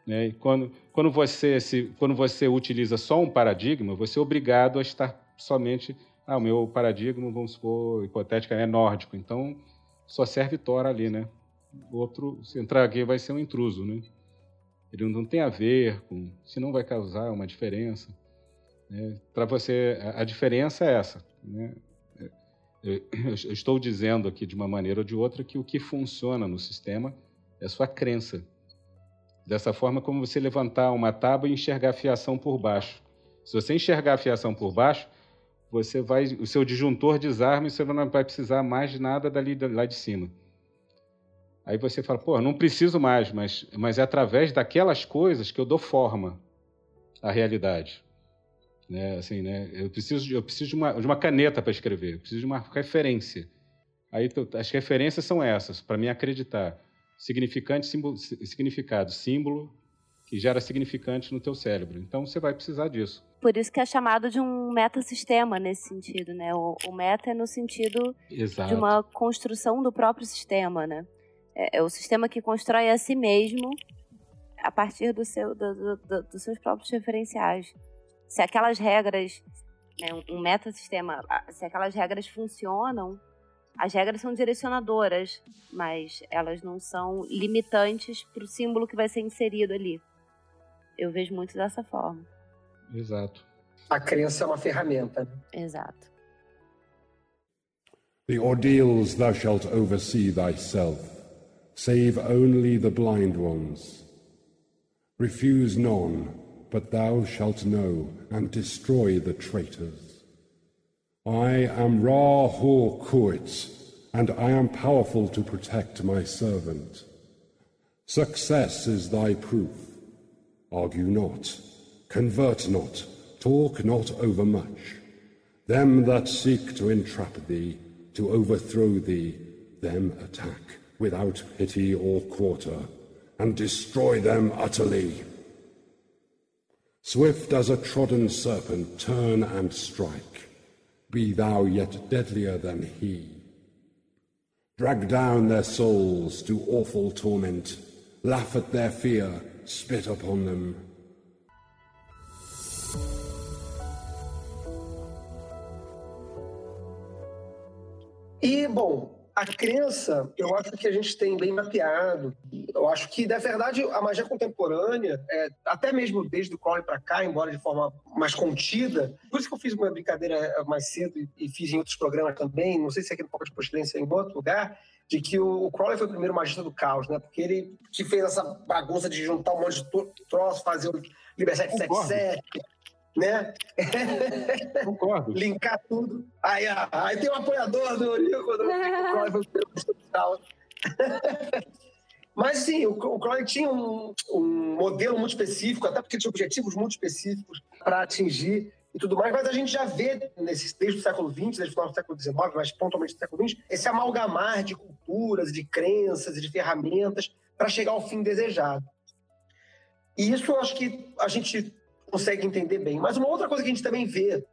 Né? quando, quando, você se, quando você utiliza só um paradigma, você é obrigado a estar somente. Ah, o meu paradigma, vamos supor, hipotética, é nórdico, então só serve Thor ali, né? Outro, se entrar aqui, vai ser um intruso, né? Ele não tem a ver com. Se não vai causar uma diferença. Né? Para você, a, diferença é essa. Né? É, eu, estou dizendo aqui de uma maneira ou de outra que o que funciona no sistema é sua crença Dessa forma, como você levantar uma tábua e enxergar a fiação por baixo. Se você enxergar a fiação por baixo, você vai, o seu disjuntor desarma e você não vai precisar mais de nada dali lá de cima. Aí você fala, pô, não preciso mais, mas, mas é através daquelas coisas que eu dou forma à realidade. Né? Assim, né? Eu preciso, eu preciso de, uma, de uma caneta para escrever, eu preciso de uma referência. Aí as referências são essas, para mim acreditar. Significante, símbolo, significado, símbolo que gera significante no teu cérebro. Então você vai precisar disso. Por isso que é chamado de um metasistema nesse sentido, né? O, o meta é no sentido Exato. de uma construção do próprio sistema, né? É, é, o sistema que constrói a si mesmo a partir do seu, do, do, do, dos seus próprios referenciais. Se aquelas regras, né, um metasistema, se aquelas regras funcionam, as regras são direcionadoras, mas elas não são limitantes para o símbolo que vai ser inserido ali. Eu vejo muito dessa forma. Exato. A crença é uma ferramenta. Exato. The ordeals thou shalt oversee thyself, save only the blind ones. Refuse none, but thou shalt know, and destroy the traitors. I am Ra Hor Kuit, and I am powerful to protect my servant. Success is thy proof. Argue not, convert not, talk not overmuch. Them that seek to entrap thee, to overthrow thee, them attack, without pity or quarter, and destroy them utterly. Swift as a trodden serpent, turn and strike. Be thou yet deadlier than he. Drag down their souls to awful torment, laugh at their fear, spit upon them. E, bom, a crença, eu acho que a gente tem bem mapeado. Eu acho que, na verdade, a magia contemporânea, é, até mesmo desde o Crowley para cá, embora de forma mais contida, por isso que eu fiz uma brincadeira mais cedo e, fiz em outros programas também, não sei se é aqui no Pouca de Postilência em outro lugar, de que o, Crowley foi o primeiro magista do caos, né? Porque ele que fez essa bagunça de juntar um monte de troços, fazer o Liber 777, né? Concordo. Linkar tudo. Aí, aí tem um apoiador do Eurico, do Crowley foi o primeiro magista do caos. Mas sim, o, o Crowley tinha um, um modelo muito específico, até porque tinha objetivos muito específicos para atingir e tudo mais, mas a gente já vê nesse, desde o século XX, desde o final do século XIX, mas pontualmente do século XX, esse amalgamar de culturas, de crenças de ferramentas para chegar ao fim desejado. E isso eu acho que a gente consegue entender bem. Mas uma outra coisa que a gente também vê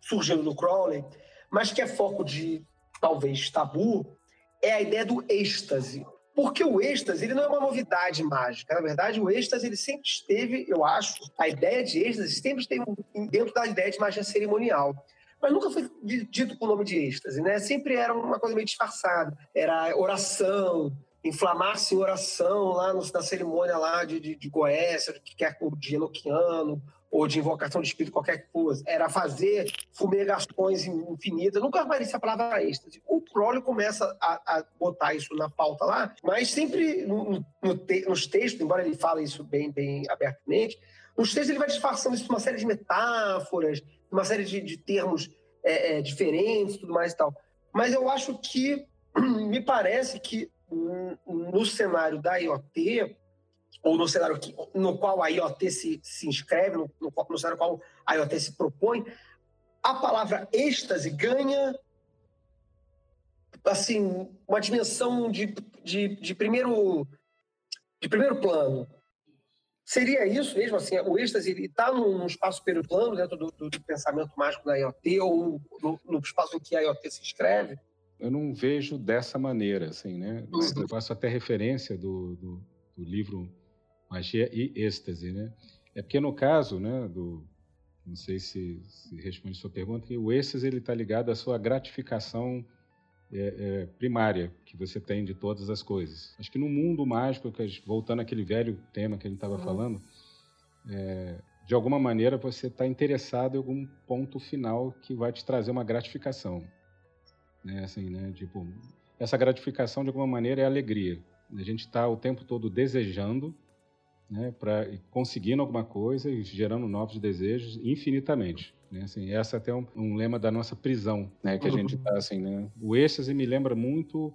surgindo no Crowley, mas que é foco de talvez tabu, é a ideia do êxtase. Porque o êxtase ele não é uma novidade mágica. Na verdade, o êxtase ele sempre esteve, eu acho, a ideia de êxtase sempre esteve dentro da ideia de magia cerimonial. Mas nunca foi dito com o nome de êxtase, né? Sempre era uma coisa meio disfarçada. Era oração, inflamar-se em oração lá no, na cerimônia lá de, de, de Goécia, de, de Enoquiano, ou de invocação de espírito, qualquer coisa, era fazer fumegações infinitas, nunca aparecia a palavra êxtase. O Crowley começa a, a, botar isso na pauta lá, mas sempre no, no te, nos textos, embora ele fale isso bem, bem abertamente, nos textos ele vai disfarçando isso de uma série de metáforas, uma série de, de termos é, é, diferentes, tudo mais e tal. Mas eu acho que, me parece que no cenário da IoT, ou no cenário que, no qual a IoT se, se inscreve, no, no, no cenário no qual a IoT se propõe, a palavra êxtase ganha assim uma dimensão de, de, de primeiro de primeiro plano. Seria isso mesmo? Assim, o êxtase está num espaço primeiro plano dentro do, do, do, pensamento mágico da IoT ou no, no, espaço em que a IoT se inscreve? Eu não vejo dessa maneira, assim, né? Uhum. Eu faço até referência do, do, do livro magia e êxtase, né? É porque no caso, né, do não sei se, se responde a sua pergunta, o êxtase ele está ligado à sua gratificação é, é, primária que você tem de todas as coisas. Acho que no mundo mágico, voltando àquele velho tema que a gente estava falando, é, de alguma maneira você está interessado em algum ponto final que vai te trazer uma gratificação, né? Assim, né? Tipo, essa gratificação de alguma maneira é alegria. A gente está o tempo todo desejando né, para conseguindo alguma coisa e gerando novos desejos infinitamente. Né? Assim, essa é até um, um lema da nossa prisão, né, que a gente está assim, né? O êxtase me lembra muito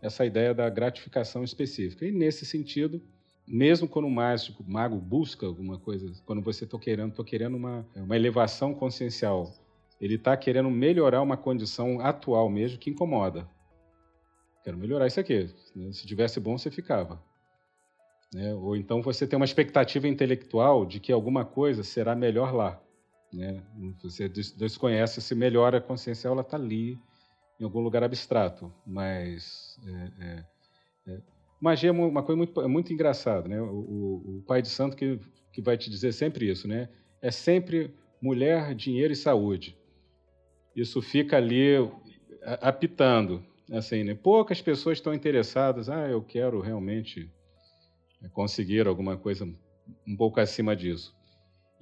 essa ideia da gratificação específica. E nesse sentido, mesmo quando o mágico, o mago busca alguma coisa, quando você está querendo, tô querendo uma, uma elevação consciencial, ele está querendo melhorar uma condição atual mesmo que incomoda. quero melhorar isso aqui. Né? Se tivesse bom, você ficava. Né? Ou então você tem uma expectativa intelectual de que alguma coisa será melhor lá. Né? Você desconhece se melhora a consciencial, ela está ali, em algum lugar abstrato. Mas é, é, é. magia é uma coisa muito, é muito engraçada. Né? O, o, o, pai de santo que, que vai te dizer sempre isso. Né? É sempre mulher, dinheiro e saúde. Isso fica ali apitando. Assim, né? Poucas pessoas estão interessadas. Ah, eu quero realmente conseguir alguma coisa um pouco acima disso.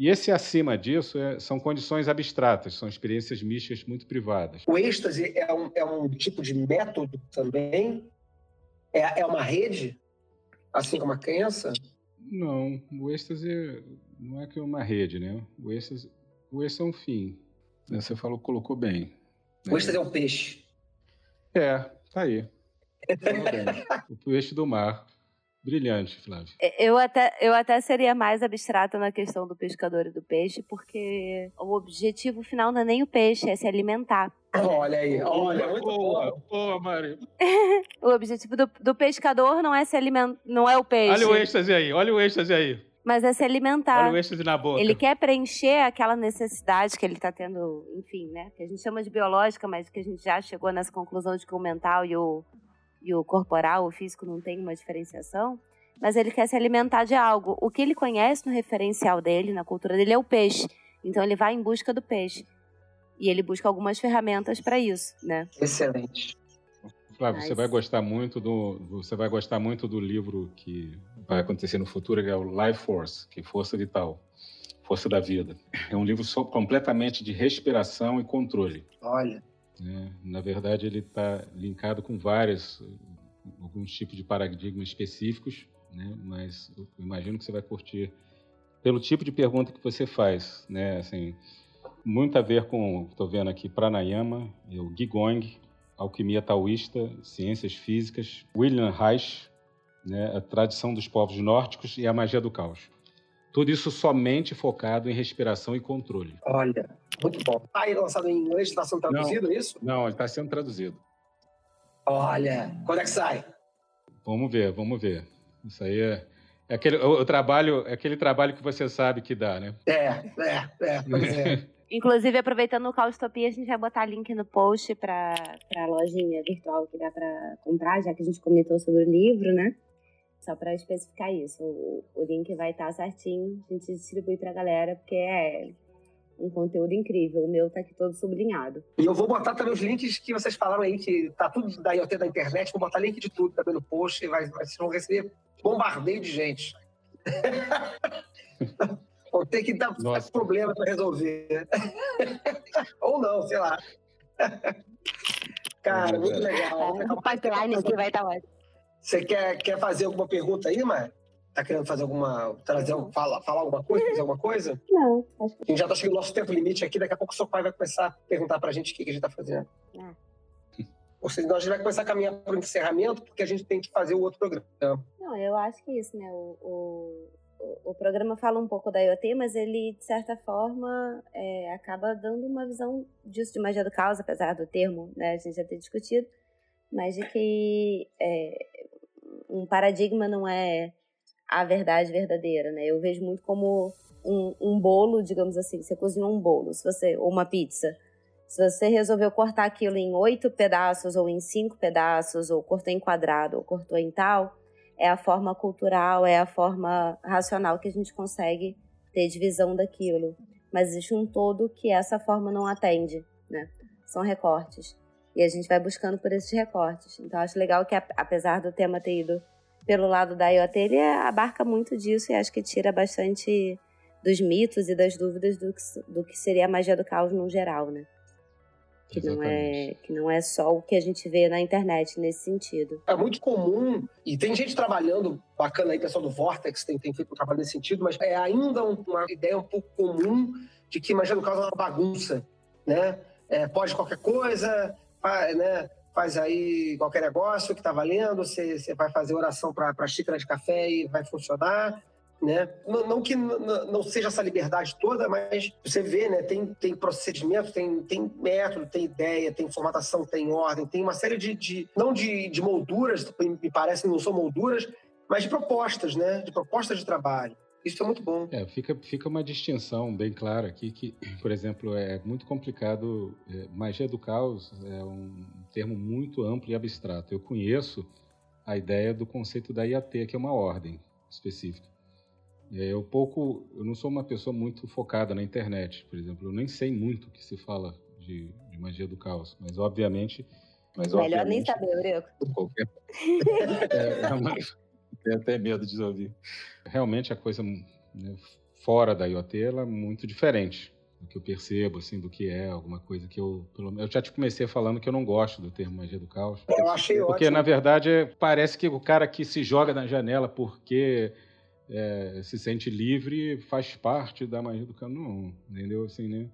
E esse acima disso é, são condições abstratas, são experiências místicas muito privadas. O êxtase é um, é um tipo de método também? É, é uma rede? Assim como a crença? Não, o êxtase não é que é uma rede, né? O êxtase, o êxtase é um fim. Você falou, colocou bem. O êxtase é um peixe. É, tá aí. o peixe do mar. Brilhante, Flávio. É, eu até, eu até seria mais abstrata na questão do pescador e do peixe, porque o objetivo final não é nem o peixe, é se alimentar. Olha aí, olha, muito boa, boa, Mari. o objetivo do, do pescador não é se alimentar, não é o peixe. Olha o êxtase aí, olha o êxtase aí. Mas é se alimentar. Olha o êxtase na boca. Ele quer preencher aquela necessidade que ele está tendo, enfim, né? Que a gente chama de biológica, mas que a gente já chegou nessa conclusão de que o mental e o, e o corporal, o físico, não tem uma diferenciação, mas ele quer se alimentar de algo. O que ele conhece no referencial dele, na cultura dele, é o peixe. Então ele vai em busca do peixe. E ele busca algumas ferramentas para isso, né? Excelente. Flávio, você vai gostar muito do você vai gostar muito do livro que vai acontecer no futuro, que é o Life Force, que é força vital, força da vida. É um livro só completamente de respiração e controle. Olha. Né? Na verdade, ele está linkado com vários, alguns tipos de paradigmas específicos, né? mas eu imagino que você vai curtir pelo tipo de pergunta que você faz, né? Assim, muito a ver com, estou vendo aqui, pranayama, o Gigong, alquimia taoísta, ciências físicas, William Reich, né? a tradição dos povos nórdicos e a magia do caos. Tudo isso somente focado em respiração e controle. Olha, muito bom. Está aí lançado em inglês, está sendo traduzido, não, é isso? Não, ele está sendo traduzido. Olha, quando é que sai? Vamos ver, vamos ver. Isso aí é, é aquele o, o, trabalho, é aquele trabalho que você sabe que dá, né? É, é, é, pois é. Inclusive, aproveitando o Caustopia, a gente vai botar link no post para a lojinha virtual que dá para comprar, já que a gente comentou sobre o livro, né? Só para especificar isso. O, o link vai estar tá certinho, a gente distribui para a galera, porque é um conteúdo incrível. O meu tá aqui todo sublinhado. E eu vou botar também os links que vocês falaram aí, que tá tudo da IoT da internet, vou botar link de tudo também no post, e vai, vocês vão receber bombardeio de gente. Vou ter que dar Nossa. problema para resolver. Ou não, sei lá. Cara, muito legal. O pipeline aqui vai estar tá ótimo. Você quer, quer fazer alguma pergunta aí, Mar? Tá querendo fazer alguma. trazer falar, falar alguma coisa, fazer alguma coisa? Não, acho que. A gente já tá chegando no nosso tempo limite aqui, daqui a pouco o seu pai vai começar a perguntar pra gente o que, que a gente tá fazendo. Ah. Ou seja, nós a gente vai começar a caminhar para o encerramento, porque a gente tem que fazer o outro programa. Não, eu acho que isso, né? O, o, o programa fala um pouco da IoT, mas ele, de certa forma, é, acaba dando uma visão disso de magia do caos, apesar do termo, né? A gente já ter discutido, mas de que é, um paradigma não é a verdade verdadeira, né? Eu vejo muito como um, um bolo, digamos assim, você cozinhou um bolo, se você ou uma pizza. Se você resolveu cortar aquilo em oito pedaços ou em cinco pedaços, ou cortou em quadrado, ou cortou em tal, é a forma cultural, é a forma racional que a gente consegue ter divisão daquilo. Mas existe um todo que essa forma não atende, né? São recortes. E a gente vai buscando por esses recortes. Então acho legal que, apesar do tema ter ido pelo lado da IoT, ele abarca muito disso e acho que tira bastante dos mitos e das dúvidas do que, do que seria a magia do caos no geral, né? Que não, é, que não é só o que a gente vê na internet nesse sentido. É muito comum, e tem gente trabalhando bacana aí, pessoal do Vortex tem, tem feito um trabalho nesse sentido, mas é ainda uma ideia um pouco comum de que magia do caos é uma bagunça, né? É, pode qualquer coisa, né? faz aí qualquer negócio que está valendo, você, você vai fazer oração para xícara de café e vai funcionar. né? Não, não que não seja essa liberdade toda, mas você vê, né? Tem, tem procedimento, tem, tem método, tem ideia, tem formatação, tem ordem, tem uma série de, de não de, de molduras, me parece que não são molduras, mas de propostas, né? De propostas de trabalho. Isso é muito bom. É, fica, fica uma distinção bem clara aqui que, por exemplo, é muito complicado. É, magia do caos é um termo muito amplo e abstrato. Eu conheço a ideia do conceito da IAT, que é uma ordem específica. É, eu pouco, eu não sou uma pessoa muito focada na internet, por exemplo. Eu nem sei muito o que se fala de, de magia do caos, mas obviamente. Mas, Melhor obviamente, nem saber, Eurico. Qualquer... é, é uma... Tenho até medo de ouvir. Realmente a coisa né, fora da IoT ela é muito diferente do que eu percebo, assim, do que é alguma coisa que eu... Pelo... Eu já te comecei falando que eu não gosto do termo magia do caos. Eu achei Porque, ótimo. na verdade, parece que o cara que se joga na janela porque é, se sente livre faz parte da magia do caos. Não, entendeu? Assim, né?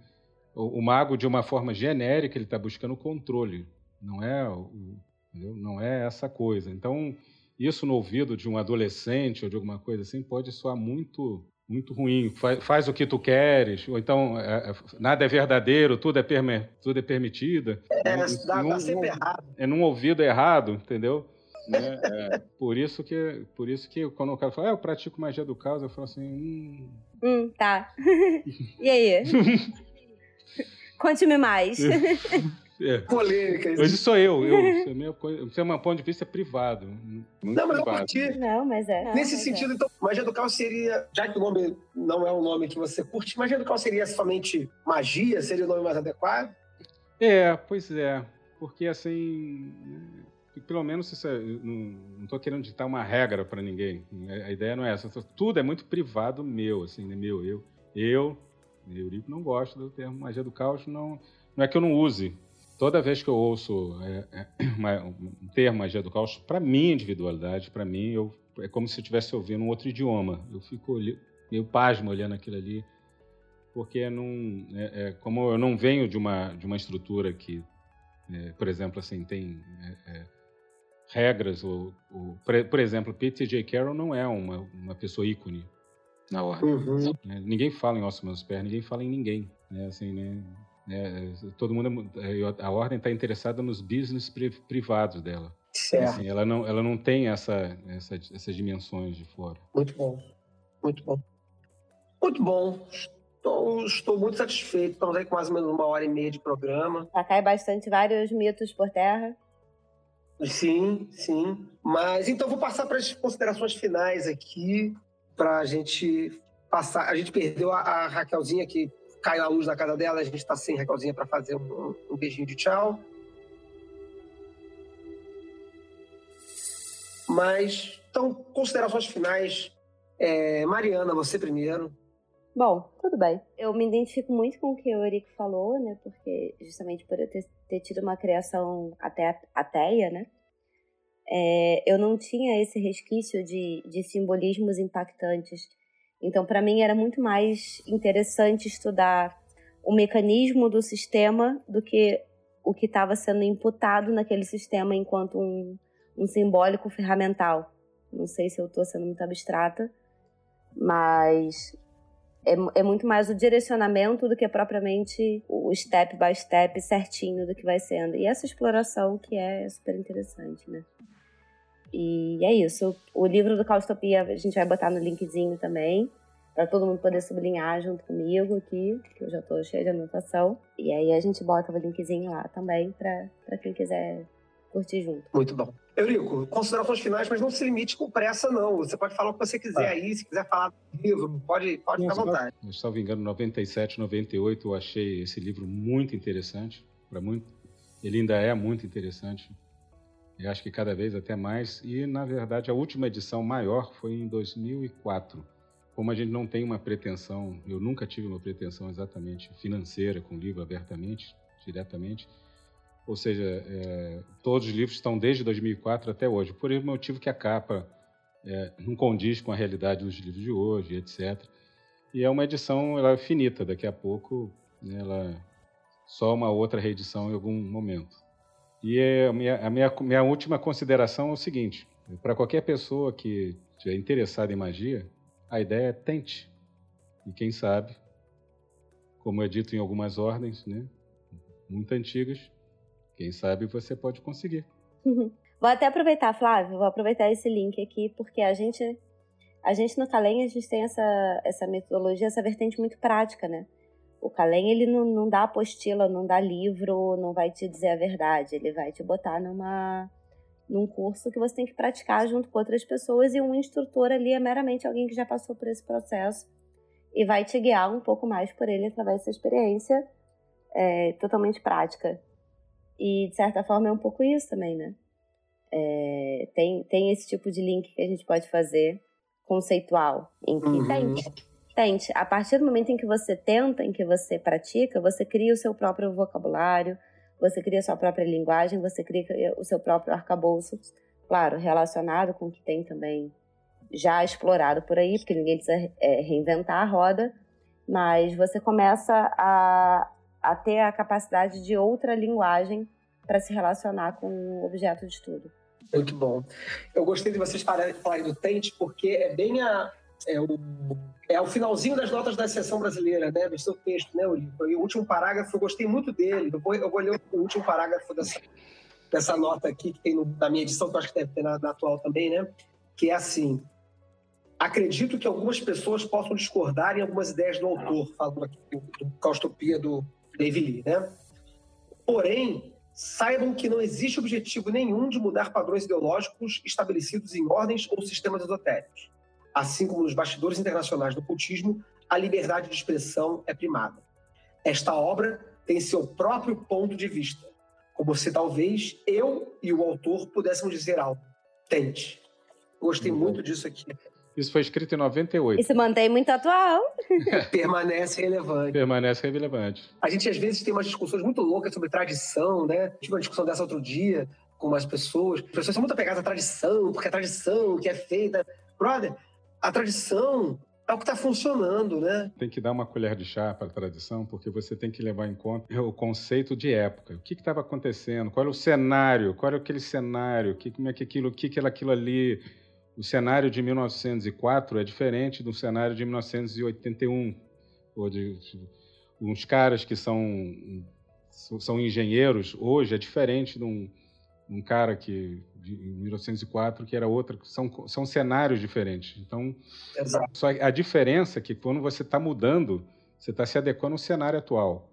O, o mago, de uma forma genérica, ele está buscando controle. Não é, o, entendeu? não é essa coisa. Então isso no ouvido de um adolescente ou de alguma coisa assim pode soar muito muito ruim. Faz, faz o que tu queres, ou então é, é nada é verdadeiro, tudo é, perme, tudo é permitido. É, dá, num, dá sempre errado. É num ouvido errado, entendeu? Né? É, por isso que por isso que quando o cara fala, ah, eu pratico magia do caos, eu falo assim, hum, hum tá. e aí? Conte-me mais. É. Polêmica. Hoje sou eu. eu meu, você é um ponto de vista privado. não, mas privado. eu curti. Não, mas é. Nesse mas sentido, é. então, magia do caos seria, já que o nome não é um nome que você curte, magia do caos seria somente magia? Seria o nome mais adequado? É, pois é. Porque assim. Pelo menos isso é, não estou querendo ditar uma regra para ninguém. A ideia não é essa. Tudo é muito privado meu, assim, né? Meu, eu. Eu, Eurico, não gosto do termo magia do caos. Não, não é que eu não use toda vez que eu ouço é, é, uma, um termo magia do caos, para minha individualidade, para mim, eu, é como se eu estivesse ouvindo um outro idioma. Eu fico meio pasmo olhando aquilo ali, porque não, é, é, como eu não venho de uma, de uma estrutura que, é, por exemplo, assim, tem é, regras, ou, ou, por exemplo, Peter J. Carroll não é uma, uma pessoa ícone na ordem. Uhum. ninguém fala em Osmos Pés, ninguém fala em ninguém. Né? Assim, né? É, todo mundo, é, a ordem está interessada nos business privados dela. Certo. Assim, ela não, ela não tem essa, essa, essas dimensões de fora. Muito bom, muito bom, muito bom. Estou, estou muito satisfeito. Estamos aí com mais ou menos uma hora e meia de programa. Já cai bastante vários mitos por terra. Sim, sim. Mas então vou passar para as considerações finais aqui, para a gente passar. A gente perdeu a, a Raquelzinha que caiu a luz na casa dela, a gente está sem Raquelzinha para fazer um, um beijinho de tchau. Mas, então, considerações finais. É, Mariana, você primeiro. Bom, tudo bem. Eu me identifico muito com o que o Eurico falou, né? Porque justamente por eu ter, ter tido uma criação até ateia, né? É, eu não tinha esse resquício de, de simbolismos impactantes então, para mim, era muito mais interessante estudar o mecanismo do sistema do que o que estava sendo imputado naquele sistema enquanto um, um simbólico ferramental. Não sei se eu estou sendo muito abstrata, mas é, é, muito mais o direcionamento do que propriamente o step by step certinho do que vai sendo. E essa exploração que é super interessante, né? E é isso. O livro do Caustopia a gente vai botar no linkzinho também, para todo mundo poder sublinhar junto comigo aqui, que eu já estou cheia de anotação. E aí a gente bota o linkzinho lá também para quem quiser curtir junto. Muito bom. Eurico, considerações finais, mas não se limite com pressa, não. Você pode falar o que você quiser ah. aí, se quiser falar do livro, pode, pode ficar à vontade. Se não engano, 97, 98, eu achei esse livro muito interessante. Para muito, ele ainda é muito interessante. Eu acho que cada vez até mais. E, na verdade, a última edição maior foi em 2004. Como a gente não tem uma pretensão, eu nunca tive uma pretensão exatamente financeira com o livro abertamente, diretamente. Ou seja, é, todos os livros estão desde 2004 até hoje, por o motivo que a capa é, não condiz com a realidade dos livros de hoje, etc. E é uma edição ela é finita, daqui a pouco né, ela só uma outra reedição em algum momento. E a minha, a minha, minha última consideração é o seguinte: para qualquer pessoa que estiver interessada em magia, A ideia é tente. E quem sabe, como é dito em algumas ordens, né, muito antigas, quem sabe você pode conseguir. Vou até aproveitar, Flávio, vou aproveitar esse link aqui, porque a gente, a gente no Calem, a gente tem essa, essa metodologia, essa vertente muito prática, né? O Calem, ele não, não dá apostila, não dá livro, não vai te dizer a verdade, ele vai te botar numa, num curso que você tem que praticar junto com outras pessoas e um instrutor ali é meramente alguém que já passou por esse processo e vai te guiar um pouco mais por ele através dessa experiência é, totalmente prática. E, de certa forma, é um pouco isso também, né? É, tem, tem esse tipo de link que a gente pode fazer conceitual, em que uhum. tente, tente. A partir do momento em que você tenta, em que você pratica, você cria o seu próprio vocabulário, você cria a sua própria linguagem, você cria o seu próprio arcabouço, claro, relacionado com o que tem também já explorado por aí, porque ninguém precisa é, reinventar a roda, mas você começa a, a ter a capacidade de outra linguagem para se relacionar com o objeto de estudo. Muito bom. Eu gostei de vocês falarem do Tente, porque é bem a, é o, é o finalzinho das notas da sessão brasileira, né, do seu texto, né, Uri? O último parágrafo, eu gostei muito dele. Eu eu vou ler o último parágrafo dessa, dessa nota aqui, que tem no, na minha edição, que eu acho que deve ter na, na atual também, né? Que é assim: acredito que algumas pessoas possam discordar em algumas ideias do autor, falando aqui do, do Caustopia do David Lee, né? Porém, saibam que não existe objetivo nenhum de mudar padrões ideológicos estabelecidos em ordens ou sistemas esotéricos. Assim como nos bastidores internacionais do cultismo, a liberdade de expressão é primada. Esta obra tem seu próprio ponto de vista, como se talvez eu e o autor pudéssemos dizer algo. Tente. Gostei uhum. muito disso aqui. Isso foi escrito em 98. Isso mantém muito atual. Permanece relevante. Permanece relevante. A gente, às vezes, tem umas discussões muito loucas sobre tradição, né? Tive uma discussão dessa outro dia com umas pessoas. As pessoas são muito apegadas à tradição, porque a tradição que é feita... Brother, a tradição é o que está funcionando, né? Tem que dar uma colher de chá para a tradição, porque você tem que levar em conta o conceito de época. O que estava acontecendo? Qual era o cenário? Qual era aquele cenário? Que, como é que aquilo, o que, que era aquilo ali? o cenário de 1904 é diferente do cenário de 1981. Ou de, de, uns caras que são, são engenheiros hoje é diferente de um, um cara que de 1904 que era outro. São, são cenários diferentes. Então, Exato. só a diferença é que quando você está mudando, você está se adequando ao cenário atual.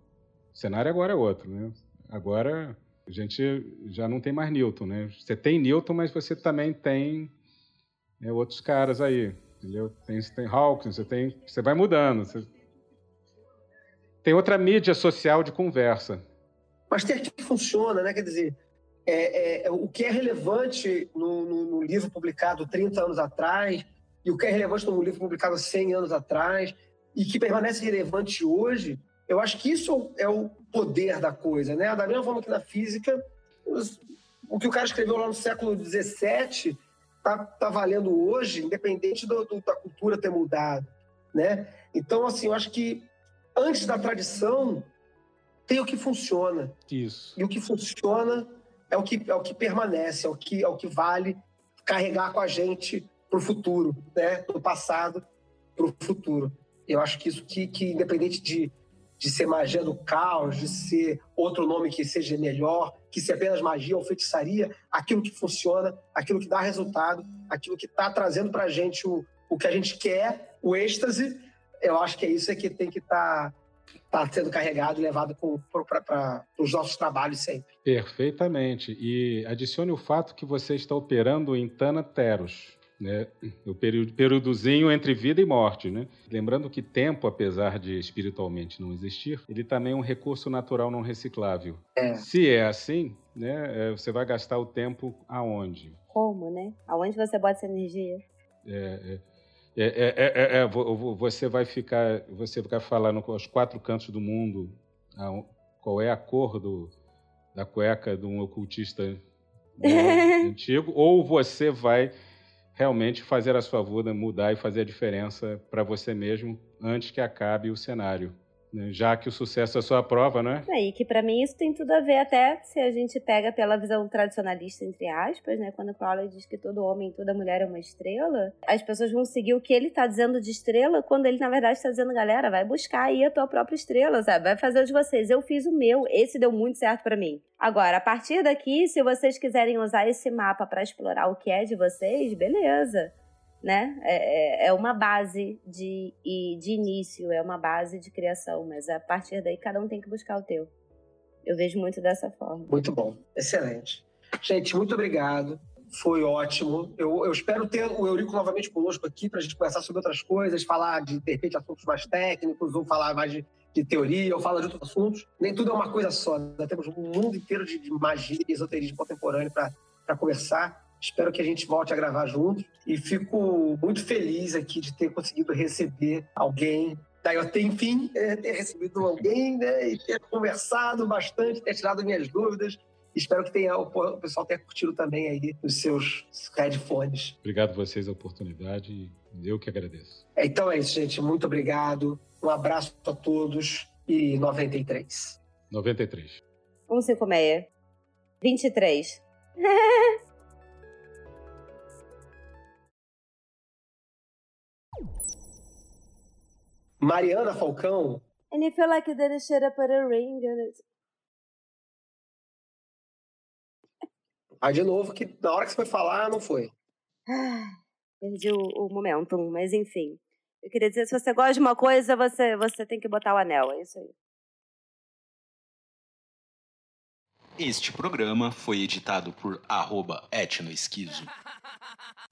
O cenário agora é outro, né? Agora a gente já não tem mais Newton, né? Você tem Newton, mas você também tem é, outros caras aí, entendeu? Tem, tem Hawkins, você tem, você vai mudando. Você... Tem outra mídia social de conversa. Mas tem aqui que funciona, né? Quer dizer, é, é, o que é relevante no, no, no, livro publicado 30 anos atrás e o que é relevante no livro publicado 100 anos atrás e que permanece relevante hoje, eu acho que isso é o poder da coisa, né? Da mesma forma que na física, os, o que o cara escreveu lá no século 17 tá, tá valendo hoje, independente do, do, da cultura ter mudado, né? Então, assim, eu acho que antes da tradição tem o que funciona. Isso. E o que funciona é o que, é o que permanece, é o que, é o que vale carregar com a gente para o futuro, né? Do passado para o futuro. Eu acho que isso que, que independente de, de ser magia do caos, de ser outro nome que seja melhor, que se apenas magia ou feitiçaria, aquilo que funciona, aquilo que dá resultado, aquilo que está trazendo para a gente o, o que a gente quer, o êxtase, eu acho que é isso é que tem que estar tá, tá sendo carregado e levado para os nossos trabalhos sempre. Perfeitamente. E adicione o fato que você está operando em Tanateros né? o período, períodozinho entre vida e morte. Né? Lembrando que tempo, apesar de espiritualmente não existir, ele também é um recurso natural não reciclável. É. Se é assim, né, é, você vai gastar o tempo aonde? Como, né? Aonde você bota essa energia? É, é, é, é, você vai ficar, você vai falar nos quatro cantos do mundo qual é a cor do, da cueca de um ocultista né, antigo, ou você vai realmente fazer a sua vida mudar e fazer a diferença para você mesmo antes que acabe o cenário. Né, já que o sucesso é sua prova, né? É, e que para mim isso tem tudo a ver até se a gente pega pela visão tradicionalista, entre aspas, né? Quando Crowley diz que todo homem, toda mulher é uma estrela, as pessoas vão seguir o que ele tá dizendo de estrela, quando ele na verdade está dizendo, galera, vai buscar aí a tua própria estrela, sabe? Vai fazer o de vocês. Eu fiz o meu, esse deu muito certo para mim. Agora, a partir daqui, se vocês quiserem usar esse mapa para explorar o que é de vocês, beleza né? É, é, é uma base de, de início, é uma base de criação, mas a partir daí cada um tem que buscar o teu. Eu vejo muito dessa forma. Muito bom, excelente. Gente, muito obrigado. Foi ótimo. Eu, eu espero ter o Eurico novamente conosco aqui para a gente conversar sobre outras coisas, falar de, de repente, assuntos mais técnicos, ou falar mais de, de teoria, ou falar de outros assuntos. Nem tudo é uma coisa só. Nós temos um mundo inteiro de, de magia e esoterismo contemporâneo para conversar. Espero que a gente volte a gravar juntos e fico muito feliz aqui de ter conseguido receber alguém Daí eu tenho, enfim, é, ter recebido alguém né, e ter conversado bastante, ter tirado minhas dúvidas. Espero que tenha, o pessoal tenha curtido também aí os seus headphones. Obrigado a vocês a oportunidade e eu que agradeço. Então é isso, gente. Muito obrigado. Um abraço a todos e 93. 93. 156. 23. Mariana Falcão. And you feel like you didn't should have put a ring on it. Aí, de novo, que na hora que você foi falar, não foi. perdi o, o momentum, mas enfim. Eu queria dizer, se você gosta de uma coisa, você, você tem que botar o anel, é isso aí. Este programa foi editado por arroba etnoesquizo.